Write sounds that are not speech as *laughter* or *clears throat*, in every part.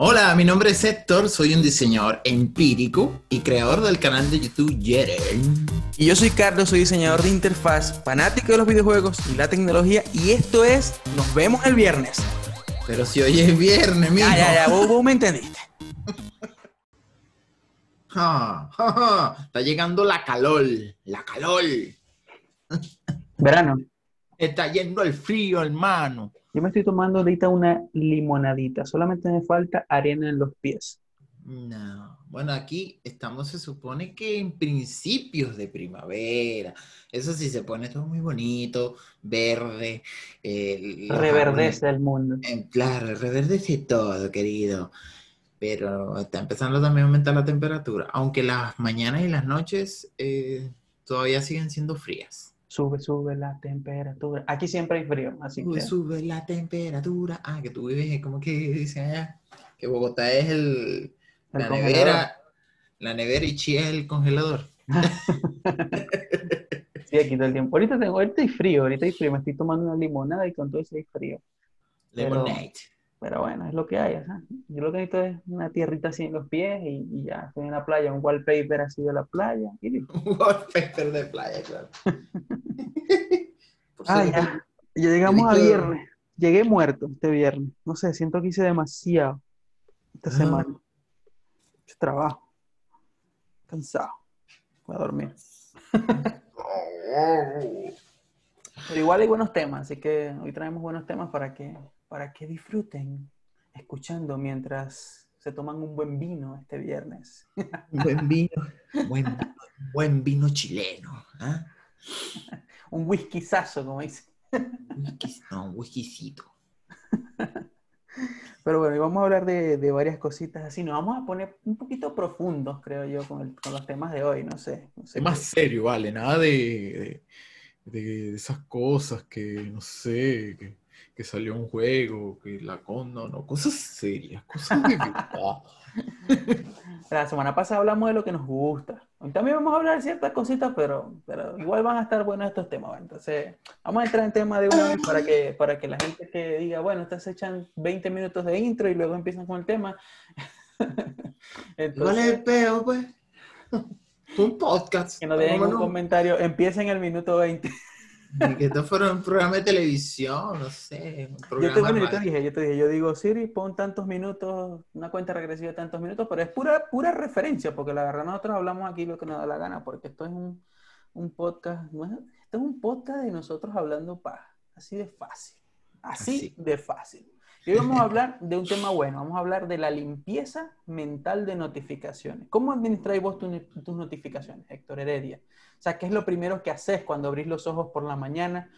Hola, mi nombre es Héctor, soy un diseñador empírico y creador del canal de YouTube Yeren. Y yo soy Carlos, soy diseñador de interfaz, fanático de los videojuegos y la tecnología. Y esto es Nos vemos el viernes. Pero si hoy es viernes, mijo. Ya, ya, ya, vos, vos me entendiste. *laughs* Ja, ja, ja. Está llegando la calor, la calor. Verano. Está yendo el frío, hermano. Yo me estoy tomando ahorita una limonadita. Solamente me falta arena en los pies. No, bueno, aquí estamos, se supone que en principios de primavera. Eso sí, se pone todo muy bonito, verde. eh, Reverdece el mundo. eh, claro, reverdece todo, querido. Pero está empezando también a aumentar la temperatura, aunque las mañanas y las noches eh, todavía siguen siendo frías. Sube, sube la temperatura. Aquí siempre hay frío, así Sube, que sube la temperatura. Ah, que tú vives, como que dicen allá? Que Bogotá es el, el la congelador. nevera, la nevera y Chía es el congelador. *laughs* Sí, aquí todo el tiempo. Ahorita tengo, ahorita hay frío, ahorita hay frío. Me estoy tomando una limonada y con todo eso hay frío. Lemonade. Pero bueno, es lo que hay. ajá. Yo lo que necesito es una tierrita así en los pies y, y ya estoy en la playa, un wallpaper así de la playa. y. *laughs* Un wallpaper de playa, claro. *laughs* Ah, ya. Ya llegamos a viernes. Llegué muerto este viernes. No sé, siento que hice demasiado esta Ah. semana. Mucho trabajo. Cansado. Voy a dormir. *laughs* Pero igual hay buenos temas, así que hoy traemos buenos temas para que, para que disfruten escuchando mientras se toman un buen vino este viernes. *laughs* Buen vino, buen, buen vino chileno. ¿ah? *laughs* Un whiskyzazo, como dice. Whisky- no, un whiskycito. *laughs* Pero bueno, y vamos a hablar de, de varias cositas así. Nos vamos a poner un poquito profundos, creo yo, con, el- con los temas de hoy. No sé. No sé más serio, vale, nada de, de, de esas cosas que, no sé, que, que salió un juego, que la con, no, no, cosas serias, cosas de verdad. *laughs* La semana pasada hablamos de lo que nos gusta. Hoy también vamos a hablar de ciertas cositas, pero, pero igual van a estar buenos estos temas. Entonces, vamos a entrar en tema de una vez para que, para que la gente que diga, bueno, ustedes se echan 20 minutos de intro y luego empiezan con el tema. ¿Cuál es *laughs* Entonces, el peo, pues? Un podcast. que nos dejen un comentario, empieza en el minuto 20. *laughs* Que esto fuera un programa de televisión, no sé, un Yo te, bueno, yo te dije, yo te dije, yo digo, Siri, pon tantos minutos, una cuenta regresiva de tantos minutos, pero es pura, pura referencia, porque la verdad nosotros hablamos aquí lo que nos da la gana, porque esto es un, un podcast, esto es un podcast de nosotros hablando paz, así de fácil, así Así. de fácil. Y hoy vamos a hablar de un tema bueno, vamos a hablar de la limpieza mental de notificaciones. ¿Cómo administráis vos tu- tus notificaciones, Héctor Heredia? O sea, ¿qué es lo primero que haces cuando abrís los ojos por la mañana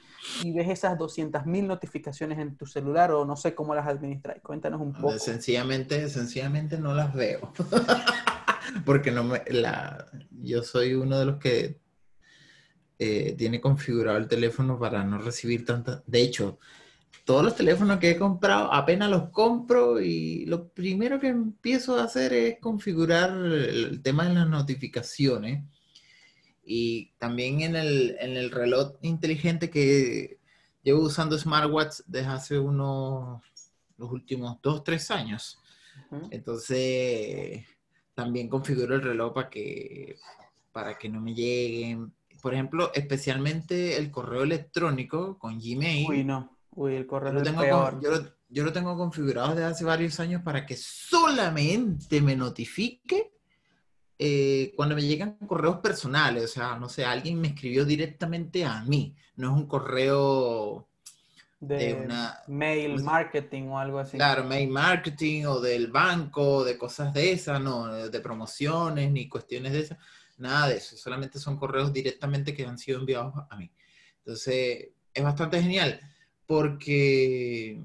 y ves esas 200.000 notificaciones en tu celular o no sé cómo las administráis? Cuéntanos un poco. Sencillamente, sencillamente no las veo. *laughs* Porque no me, la, yo soy uno de los que eh, tiene configurado el teléfono para no recibir tantas. De hecho, todos los teléfonos que he comprado, apenas los compro y lo primero que empiezo a hacer es configurar el, el tema de las notificaciones. Y también en el, en el reloj inteligente que llevo usando smartwatch desde hace unos, los últimos dos, tres años. Entonces, también configuro el reloj para que, para que no me lleguen. Por ejemplo, especialmente el correo electrónico con Gmail. Uy, no. Uy, el yo, correo lo es el tengo peor. con- yo lo- yo lo tengo configurado desde hace varios años para que solamente me notifique eh, cuando me llegan correos personales. O sea, no sé, alguien me escribió directamente a mí. No es un correo de de una- mail marketing o algo así. Claro, mail marketing o del banco, de cosas de esas, no, de promociones ni cuestiones de esas, nada de eso, solamente son correos directamente que han sido enviados a mí. Entonces, es bastante genial porque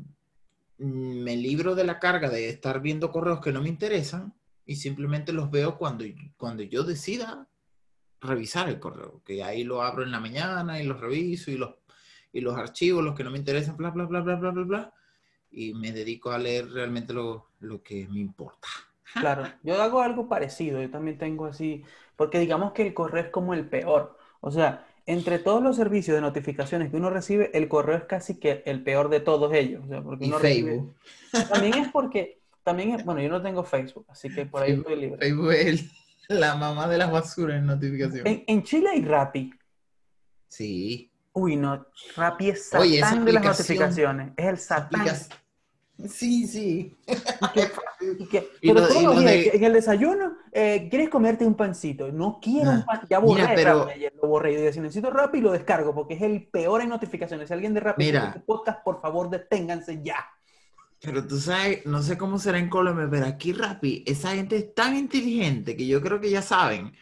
me libro de la carga de estar viendo correos que no me interesan y simplemente los veo cuando, cuando yo decida revisar el correo, que ahí lo abro en la mañana y los reviso y los, y los archivos, los que no me interesan, bla, bla, bla, bla, bla, bla, bla y me dedico a leer realmente lo, lo que me importa. Claro, yo hago algo parecido, yo también tengo así, porque digamos que el correo es como el peor. O sea, entre todos los servicios de notificaciones que uno recibe, el correo es casi que el peor de todos ellos. O sea, porque Y uno recibe- Facebook. También es porque, También, es- bueno, yo no tengo Facebook, así que por ahí Facebook, estoy libre. Facebook es la mamá de las basuras en notificación. En, en Chile hay Rappi. Sí. Uy, no, Rappi es Oye, satán de las notificaciones. Es el satán. Sí, sí. Y que- Y *laughs* pero lo- de- en el desayuno, eh, ¿quieres comerte un pancito? No quiero un pan. Ya borré mira, pero- Rappi lo borré. Y si necesito Rappi, lo descargo, porque es el peor en notificaciones. Si alguien de Rappi Mira. este podcast, por favor, deténganse ya. Pero tú sabes, no sé cómo será en Colombia, pero aquí Rappi, esa gente es tan inteligente que yo creo que ya saben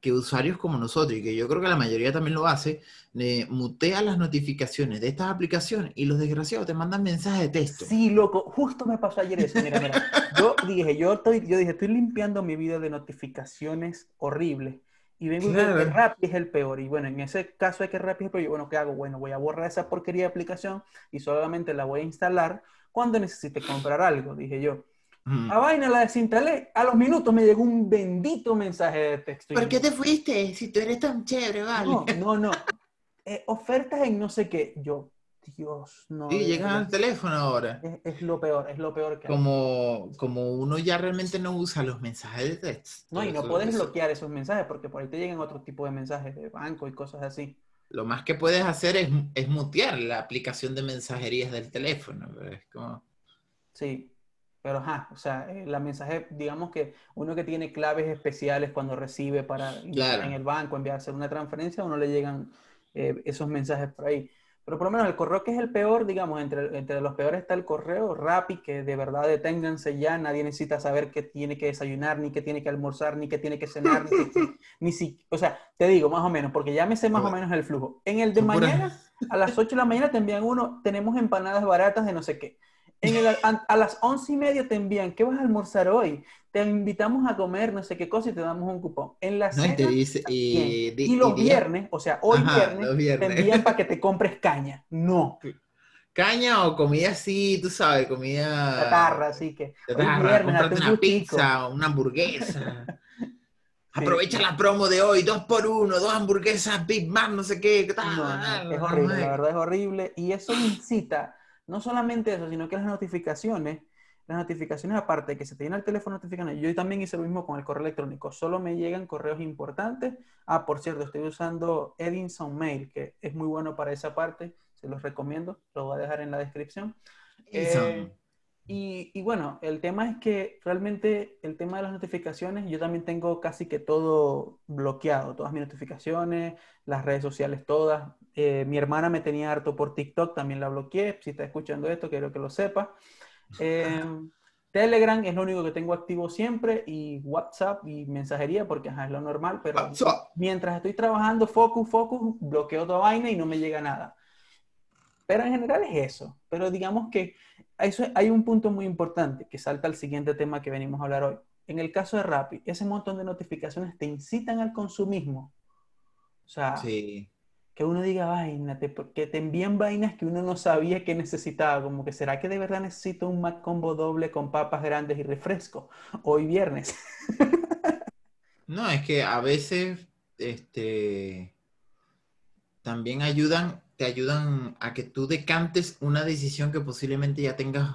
que usuarios como nosotros, y que yo creo que la mayoría también lo hace, eh, mutea las notificaciones de estas aplicaciones y los desgraciados te mandan mensajes de texto. Sí, loco, justo me pasó ayer eso. Mira, mira. *laughs* Yo dije, yo estoy, yo dije, estoy limpiando mi vida de notificaciones horribles. Y vengo y veo que Claro. Rappi es el peor. Y bueno, en ese caso de que Rappi es el peor, yo, bueno, ¿qué hago? Bueno, voy a borrar esa porquería de aplicación y solamente la voy a instalar cuando necesite comprar algo, dije yo. Mm. A vaina la desinstalé. A los minutos me llegó un bendito mensaje de texto. ¿Por qué te fuiste si tú eres tan chévere, vale? No, no, no. *laughs* Eh, ofertas en no sé qué. Yo, Dios, no. Sí, llegan al teléfono ahora. Es, es lo peor, es lo peor que hay. Como, como uno ya realmente no usa los mensajes de texto. No, y no puedes bloquear esos mensajes porque por ahí te llegan otro tipo de mensajes de banco y cosas así. Lo más que puedes hacer es, es mutear la aplicación de mensajerías del teléfono. pero es como... Sí. Pero ajá, o sea, eh, la mensaje, digamos que uno que tiene claves especiales cuando recibe para Claro. en el banco enviar hacer una transferencia, a uno le llegan eh, esos mensajes por ahí. Pero por lo menos el correo que es el peor, digamos, entre, entre los peores está el correo Rappi, que de verdad deténganse ya, nadie necesita saber qué tiene que desayunar, ni qué tiene que almorzar, ni qué tiene que cenar, ni, *laughs* ni si, o sea, te digo más o menos, porque ya me sé más o menos el flujo. En el de mañana, a las 8 de la mañana te envían uno, tenemos empanadas baratas de no sé qué. En el, a, a las once y media te envían, ¿qué vas a almorzar hoy? Te invitamos a comer no sé qué cosa y te damos un cupón. En la No, y te cena, dice... Y, y los viernes, o sea, hoy Ajá, viernes, los te viernes. envían para que te compres caña. No, Caña o comida así, tú sabes, comida... chatarra, así que viernes, un una gustico. pizza, una hamburguesa. *laughs* Aprovecha la promo de hoy, dos por uno, dos hamburguesas, Big Mac, no sé qué. No, no, es horrible, la verdad es horrible. Y eso incita, no solamente eso, sino que las notificaciones, las notificaciones aparte de que se te llena el teléfono notificando, yo también hice lo mismo con el correo electrónico, solo me llegan correos importantes. Ah, por cierto, estoy usando Edinson Mail, que es muy bueno para esa parte, se los recomiendo, lo voy a dejar en la descripción. Eh, y, y bueno, el tema es que realmente el tema de las notificaciones, yo también tengo casi que todo bloqueado, todas mis notificaciones, las redes sociales todas. Eh, mi hermana me tenía harto por TikTok, también la bloqueé. Si está escuchando esto, quiero que lo sepa. Eh, Telegram es lo único que tengo activo siempre y WhatsApp y mensajería porque ajá, es lo normal, pero WhatsApp. mientras estoy trabajando, focus, focus, bloqueo toda vaina y no me llega nada. Pero en general es eso. Pero digamos que eso, hay un punto muy importante que salta al siguiente tema que venimos a hablar hoy. En el caso de Rappi, ese montón de notificaciones te incitan al consumismo. O sea, Sí. Que uno diga vaina, que te envían vainas que uno no sabía que necesitaba. Como que, ¿será que de verdad necesito un Mac combo doble con papas grandes y refresco? Hoy viernes. No, es que a veces este, también ayudan, te ayudan a que tú decantes una decisión que posiblemente ya tengas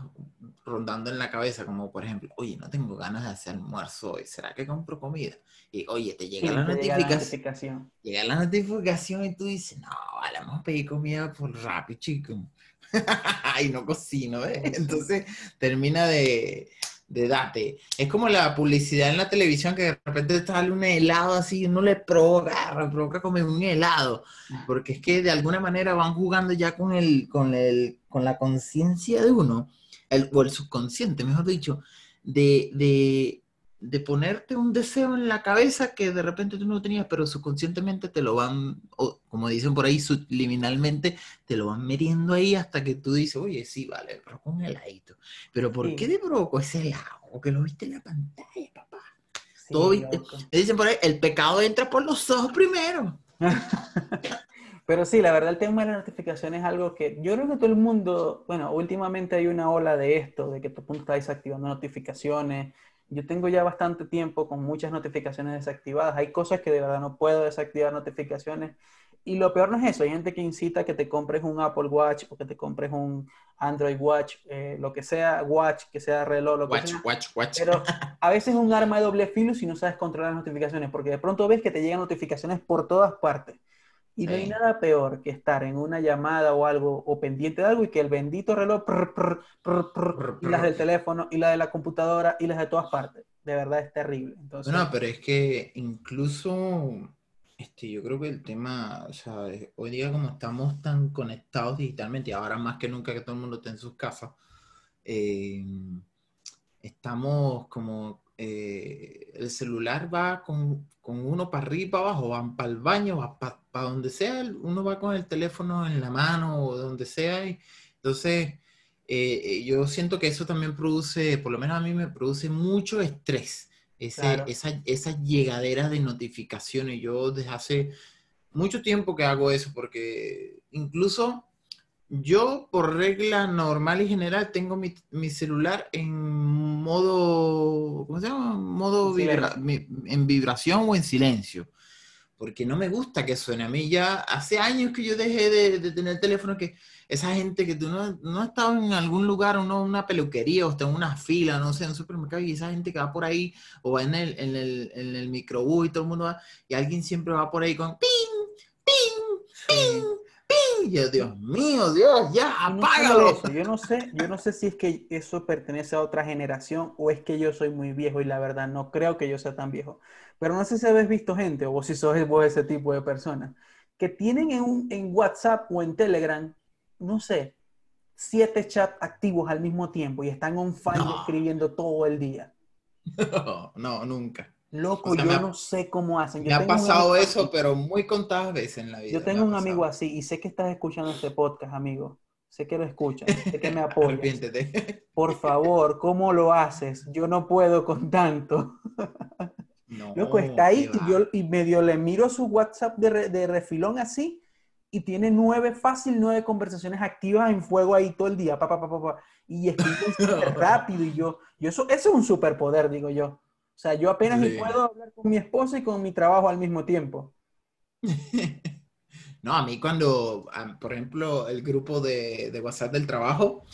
rondando en la cabeza, como por ejemplo, oye, no tengo ganas de hacer almuerzo hoy, ¿será que compro comida? Y oye, te llega Y la te llega la notificación, notificación. llega la notificación y tú dices, no, vale, vamos a pedir comida por Rappi, chico. *laughs* y no cocino, ¿ves? *laughs* Entonces termina de, de date. Es como la publicidad en la televisión que de repente te sale un helado así, uno le provoca, le provoca comer un helado, porque es que de alguna manera van jugando ya con el, con el, con la conciencia de uno, el, o el subconsciente, mejor dicho, de, de, de ponerte un deseo en la cabeza que de repente tú no tenías, pero subconscientemente te lo van, o como dicen por ahí, subliminalmente, te lo van metiendo ahí hasta que tú dices, oye, sí, vale, pero con un heladito. Pero ¿por Sí. qué te provocó ese helado? Que lo viste en la pantalla, papá. Sí, Todo vi- loco. Le dicen por ahí, el pecado entra por los ojos primero. *laughs* Pero sí, la verdad el tema de las notificaciones es algo que yo creo que todo el mundo, bueno, últimamente hay una ola de esto, de que todo el mundo está desactivando notificaciones. Yo tengo ya bastante tiempo con muchas notificaciones desactivadas. Hay cosas que de verdad no puedo desactivar notificaciones y lo peor no es eso, hay gente que incita a que te compres un Apple Watch o que te compres un Android Watch, eh, lo que sea, Watch, que sea reloj, lo que Watch, sea. watch, watch. Pero *laughs* a veces es un arma de doble filo si no sabes controlar las notificaciones, porque de pronto ves que te llegan notificaciones por todas partes. Y no hay nada peor que estar en una llamada o algo, o pendiente de algo, y que el bendito reloj, prr, prr, prr, prr, Prr, y las del teléfono, y la de la computadora, y las de todas partes. De verdad es terrible. Entonces, No, pero es que incluso, este, yo creo que el tema, o sea, hoy día como estamos tan conectados digitalmente y ahora más que nunca que todo el mundo está en sus casas, eh, estamos como, eh, el celular va con, con uno para arriba y para abajo, van para el baño, va para donde sea, uno va con el teléfono en la mano o donde sea, y entonces eh, yo siento que eso también produce, por lo menos a mí me produce mucho estrés, ese, Claro. esa, esa llegadera de notificaciones. Yo desde hace mucho tiempo que hago eso, porque incluso yo por regla normal y general tengo mi, mi celular en modo, ¿cómo se llama? Modo En vibra- silencio. mi- en vibración o en silencio. Porque no me gusta que suene. A mí ya hace años que yo dejé de, de tener teléfono que esa gente que tú no, no has estado en algún lugar, uno, una peluquería o está en una fila, no sé, en un supermercado y esa gente que va por ahí o va en el, en el, en el microbús y todo el mundo va y alguien siempre va por ahí con ping, ping, sí. Y yo, Dios mío, Dios, ya, no apágalo. eso, yo no sé, yo no sé si es que eso pertenece a otra generación o es que yo soy muy viejo y la verdad no creo que yo sea tan viejo. Pero no sé si habéis visto gente o si sos vos ese tipo de persona que tienen en, un- en WhatsApp o en Telegram, no sé, siete chats activos al mismo tiempo y están on fire No. escribiendo todo el día. No, *laughs* no, nunca. Loco, O sea, yo ha- no sé cómo hacen. Yo Me ha pasado amigo eso, así. pero muy contadas veces en la vida. Yo tengo un amigo así y sé que estás escuchando este podcast, amigo. Sé que lo escuchas, sé que me *laughs* apoyas. Por favor, ¿cómo lo haces? Yo no puedo con tanto. *laughs* No, Loco, está ahí y, yo, y medio le miro su WhatsApp de, re- de refilón así y tiene nueve, fácil, nueve conversaciones activas en fuego ahí todo el día. Pa, pa, pa, pa, pa, y escriben *laughs* súper rápido y yo, yo eso, eso es un superpoder, digo yo. O sea, yo apenas Sí. puedo hablar con mi esposa y con mi trabajo al mismo tiempo. *laughs* No, a mí cuando, por ejemplo, el grupo de, de WhatsApp del trabajo,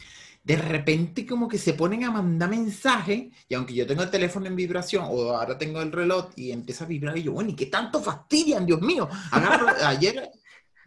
de repente como que se ponen a mandar mensajes, y aunque yo tengo el teléfono en vibración, o ahora tengo el reloj, y empieza a vibrar, y yo, bueno, ¿y qué tanto fastidian, Dios mío? Agarro, *laughs* ayer,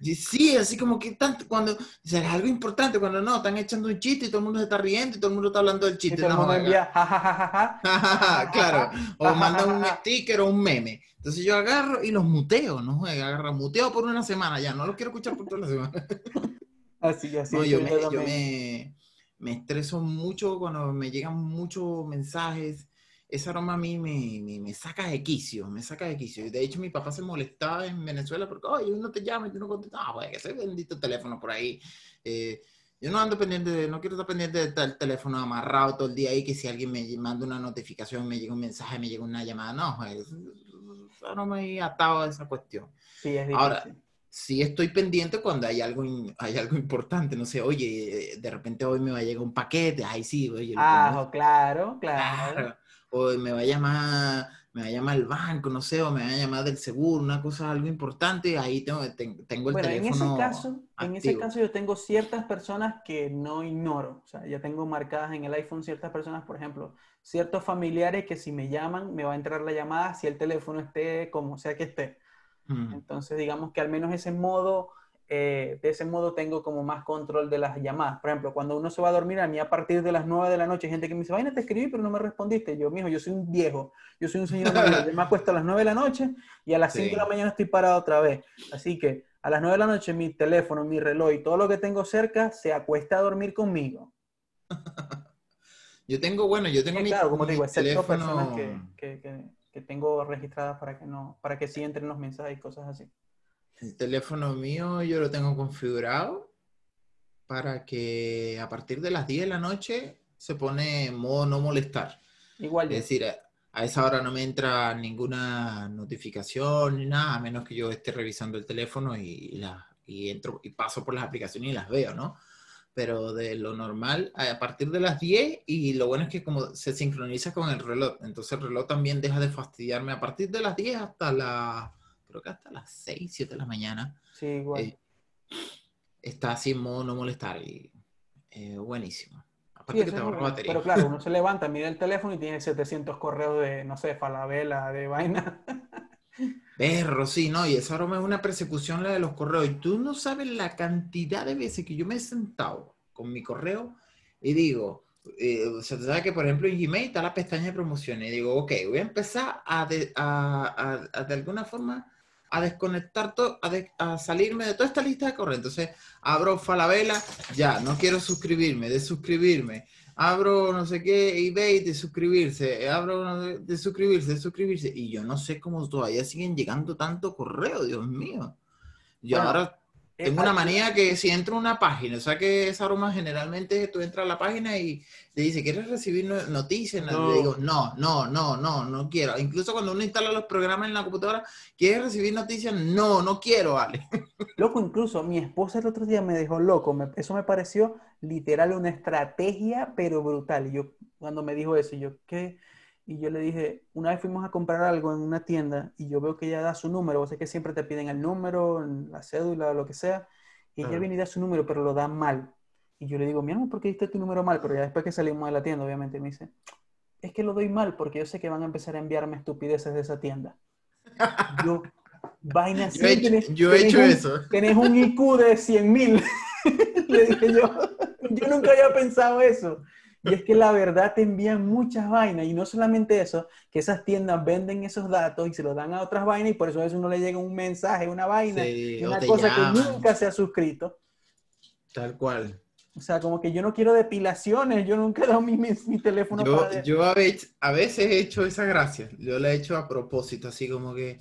y sí, así como que tanto, cuando, es algo importante, cuando no, están echando un chiste y todo el mundo se está riendo y todo el mundo está hablando del Y chiste. todo el mundo envía, ja, ja, ja, ja, ja. *laughs* claro, o mandan un sticker o un meme. Entonces yo agarro y los muteo, ¿no? Agarro, muteo por una semana ya, no los quiero escuchar por toda la semana. *laughs* Así, así. No, yo me, yo me, me estreso mucho cuando me llegan muchos mensajes. Esa aroma a mí me, me, me saca de quicio, me saca de quicio. De hecho mi papá se molestaba en Venezuela porque, oye, uno te llama y tú no contestas. Ah, pues ese bendito teléfono por ahí. Eh, yo no ando pendiente, de, no quiero estar pendiente de estar el teléfono amarrado todo el día ahí, que si alguien me manda una notificación, me llega un mensaje, me llega una llamada. No, pues, no me he atado a esa cuestión. Sí, es Ahora, difícil. sí estoy pendiente cuando hay algo, hay algo importante, no sé, oye, de repente hoy me va a llegar un paquete, ay sí, oye, lo Ah, claro. claro, o me va a llamar, me va a llamar el banco, no sé, o me va a llamar del seguro, una cosa, algo importante, ahí tengo, ten- tengo el Bueno, en ese teléfono caso, en ese caso yo tengo ciertas personas que no ignoro. O sea, ya tengo marcadas en el iPhone ciertas personas, por ejemplo, ciertos familiares que si me llaman, me va a entrar la llamada si el teléfono esté como sea que esté. Mm. Entonces, digamos que al menos ese modo, eh, de ese modo tengo como más control de las llamadas. Por ejemplo, cuando uno se va a dormir, a mí a partir de las 9 de la noche hay gente que me dice, vaina, te escribí, pero no me respondiste. Yo, mijo, yo soy un viejo, yo soy un señor mayor, yo me acuesto a las 9 de la noche y a las 5 Sí. de la mañana estoy parado otra vez. Así que a las 9 de la noche mi teléfono, mi reloj y todo lo que tengo cerca se acuesta a dormir conmigo. *laughs* Yo tengo, bueno, yo tengo Sí, mi, claro, como te mi digo, excepto personas que, que, que, que tengo registradas para que no, para que sí entren los mensajes y cosas así. El teléfono mío yo lo tengo configurado para que a partir de las 10 de la noche se pone en modo no molestar. Igual Es decir, a- a esa hora no me entra ninguna notificación ni nada, a menos que yo esté revisando el teléfono y, la, y entro y paso por las aplicaciones y las veo, ¿no? Pero de lo normal, a partir de las 10, y lo bueno es que como se sincroniza con el reloj, entonces el reloj también deja de fastidiarme a partir de las 10 hasta las, creo que hasta las 6, 7 de la mañana. Sí, igual. eh, está así en modo no molestar y eh, buenísimo. Sí, Aparte que eso te ahorra batería. Pero claro, uno *laughs* se levanta, mira el teléfono y tiene 700 correos de, no sé, falabela, de vaina. Perro, sí, no, y esa broma es una persecución la de los correos. Y tú no sabes la cantidad de veces que yo me he sentado con mi correo y digo, eh, o sea, tú sabes que por ejemplo en Gmail está la pestaña de promociones y digo, ok, voy a empezar a de, a- a- a de alguna forma a desconectar todo, a, de- a salirme de toda esta lista de correos. Entonces abro Falabella, ya, no quiero suscribirme, de suscribirme. Abro no sé qué, eBay, de suscribirse. Abro no sé, de suscribirse, de suscribirse. Y yo no sé cómo todavía siguen llegando tanto correo, Dios mío. Yo Bueno, ahora tengo una aquí- manía que si entro a una página, o sea que esa broma generalmente tú entras a la página y te dice, ¿quieres recibir no- noticias? No. Le digo, no, no, no, no, no quiero. Incluso cuando uno instala los programas en la computadora, ¿quieres recibir noticias? No, no quiero, Ale. *laughs* Loco, incluso mi esposa el otro día me dejó loco. me- eso me pareció literal una estrategia, pero brutal. Y yo, cuando me dijo eso, yo, ¿qué? Y yo le dije, una vez fuimos a comprar algo en una tienda y yo veo que ella da su número. Vos sé que siempre te piden el número, la cédula, lo que sea. Y ella viene y da su número, pero lo da mal. Y yo le digo, mi amor, ¿por qué diste tu número mal? Pero ya después que salimos de la tienda, obviamente, me dice, es que lo doy mal porque yo sé que van a empezar a enviarme estupideces de esa tienda. *laughs* Yo, vaina. Yo he hecho, tenés- yo he hecho un- eso. tenés un IQ de 100 mil. *laughs* Le dije yo, yo nunca había pensado eso. Y es que la verdad te envían muchas vainas y no solamente eso, que esas tiendas venden esos datos y se los dan a otras vainas y por eso a veces uno le llega un mensaje, una vaina, Sí, una cosa llaman, que nunca se ha suscrito. Tal cual. O sea, como que yo no quiero depilaciones, yo nunca he dado mi, mi, mi teléfono Yo, para... yo a, veces, a veces he hecho esa gracia. Yo la he hecho a propósito, así como que,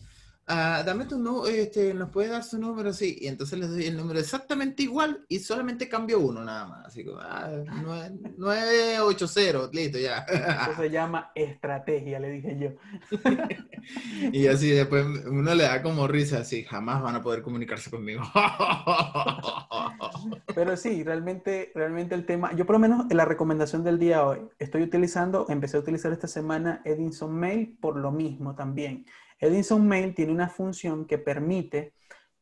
ah, dame tu número, este, nos puedes dar su número, sí. Y entonces les doy el número exactamente igual y solamente cambio uno nada más. Así como, ah, nueve- 980, listo, ya. Eso se llama estrategia, le dije yo. *laughs* Y así después uno le da como risa, así, jamás van a poder comunicarse conmigo. *laughs* Pero sí, realmente, realmente el tema, yo por lo menos en la recomendación del día hoy, estoy utilizando, empecé a utilizar esta semana Edinson Mail por lo mismo también. Edinson Mail tiene una función que permite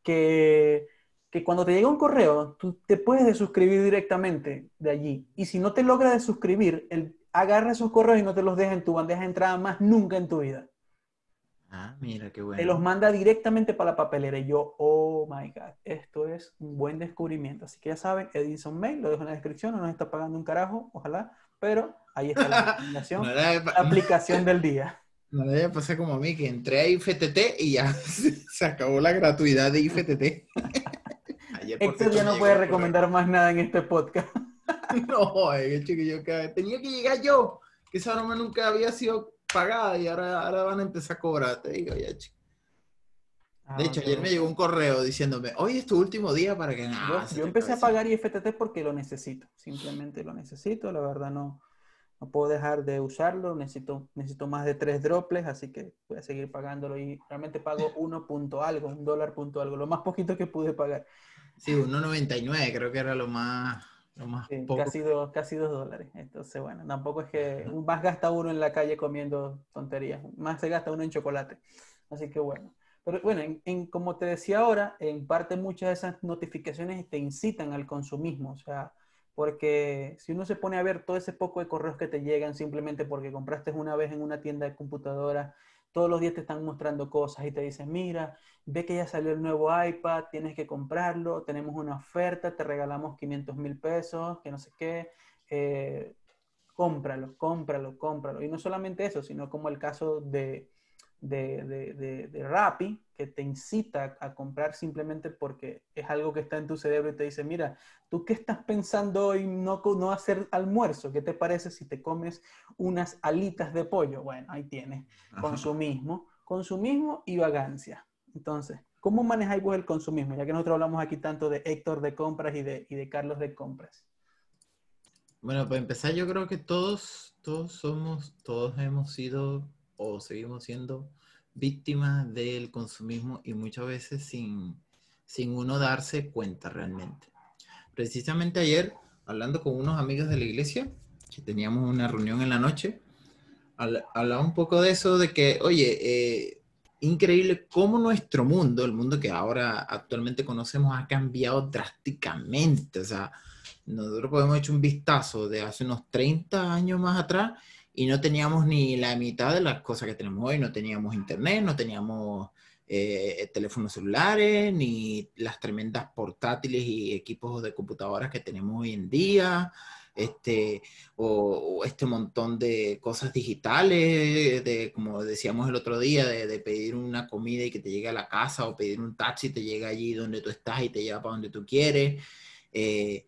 que, que cuando te llega un correo, tú te puedes desuscribir directamente de allí. Y si no te logra desuscribir, él agarra esos correos y no te los deja en tu bandeja de entrada más nunca en tu vida. Ah, mira, qué Te los bueno. manda directamente para la papelera. Y yo, oh my God, esto es un buen descubrimiento. Así que ya saben, Edison Mail, lo dejo en la descripción, no nos está pagando un carajo, ojalá, pero ahí está la *laughs* recomendación, No la aplicación del día. Le vaya a pasar como a mí, que entré a IFTT y ya *laughs* se acabó la gratuidad de IFTT. Ayer, por Héctor ya no puede el recomendar más nada en este podcast. *laughs* No, es que yo que- tenía que llegar yo, que esa broma nunca había sido pagada y ahora, ahora van a empezar a cobrar, te digo ya, chico. De hecho, ayer me llegó un correo diciéndome, hoy es tu último día para que... Yo, Ah, se yo te empecé a pagar IFTT porque lo necesito, simplemente lo necesito, la verdad no, no puedo dejar de usarlo, necesito, necesito más de tres droplets, así que voy a seguir pagándolo y realmente pago uno punto algo, un dólar punto algo, lo más poquito que pude pagar. Sí, 1.99 creo que era lo más, lo más Sí, poco. casi, dos, casi dos dólares. Entonces, bueno, tampoco es que más gasta uno en la calle comiendo tonterías, más se gasta uno en chocolate. Así que bueno. Pero bueno, en, en- como te decía ahora, en parte muchas de esas notificaciones te incitan al consumismo. O sea, porque si uno se pone a ver todo ese poco de correos que te llegan simplemente porque compraste una vez en una tienda de computadora, todos los días te están mostrando cosas y te dicen, mira, ve que ya salió el nuevo iPad, tienes que comprarlo, tenemos una oferta, te regalamos 500 mil pesos, que no sé qué, eh, cómpralo, cómpralo, cómpralo. Y no solamente eso, sino como el caso de, de, de, de, de Rappi, que te incita a comprar simplemente porque es algo que está en tu cerebro y te dice, mira, ¿tú qué estás pensando hoy no, no hacer almuerzo? ¿Qué te parece si te comes unas alitas de pollo? Bueno, ahí tienes consumismo, consumismo y vagancia. Entonces, ¿cómo manejáis vos el consumismo? Ya que nosotros hablamos aquí tanto de Héctor de compras y de, y de Carlos de compras. Bueno, para empezar, yo creo que todos, todos somos, todos hemos sido o seguimos siendo víctimas del consumismo y muchas veces sin, sin uno darse cuenta realmente. Precisamente ayer, hablando con unos amigos de la iglesia, que teníamos una reunión en la noche, habl- hablaba un poco de eso, de que, oye, eh, increíble cómo nuestro mundo, el mundo que ahora actualmente conocemos, ha cambiado drásticamente. O sea, nosotros podemos echar un vistazo de hace unos 30 años más atrás y no teníamos ni la mitad de las cosas que tenemos hoy. No teníamos internet, no teníamos eh, teléfonos celulares, ni las tremendas portátiles y equipos de computadoras que tenemos hoy en día este, o, este montón de cosas digitales, de, como decíamos el otro día, de, pedir una comida y que te llegue a la casa, o pedir un taxi y te llega allí donde tú estás y te lleva para donde tú quieres. Eh,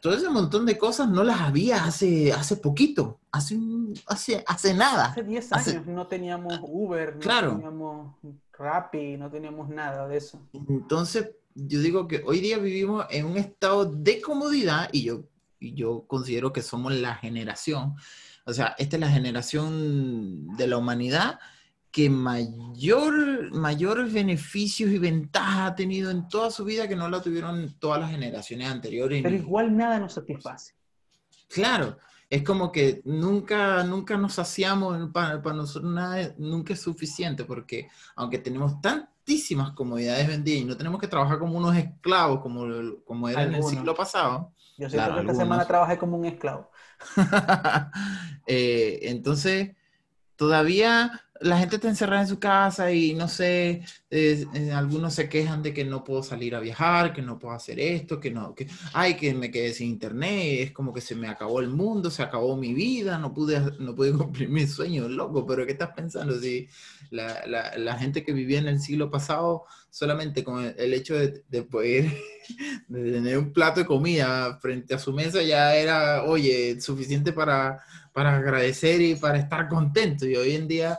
todo ese montón de cosas no las había hace, hace poquito, hace, hace, hace nada. Hace 10 años no teníamos Uber, no teníamos Rappi, no teníamos nada de eso. Entonces, yo digo que hoy día vivimos en un estado de comodidad y yo y yo considero que somos la generación, o sea, esta es la generación de la humanidad que mayor, mayores beneficios y ventajas ha tenido en toda su vida que no la tuvieron todas las generaciones anteriores. Pero igual nada nos satisface. Claro, es como que nunca, nunca nos hacíamos, para, para nosotros nada, nunca es suficiente, porque aunque tenemos tantísimas comodidades vendidas y no tenemos que trabajar como unos esclavos, como, como era en el siglo pasado, yo siento que esta semana trabajé como un esclavo. *laughs* Eh, entonces, todavía la gente está encerrada en su casa y no sé, eh, algunos se quejan de que no puedo salir a viajar, que no puedo hacer esto, que no, que, ay, que me quedé sin internet, es como que se me acabó el mundo, se acabó mi vida, no pude, no pude *laughs* cumplir mis sueños, loco, pero ¿qué estás pensando? Si la, la, gente que vivía en el siglo pasado, solamente con el, hecho de, de poder, *laughs* de tener un plato de comida frente a su mesa, ya era, oye, suficiente para, para agradecer y para estar contento, y hoy en día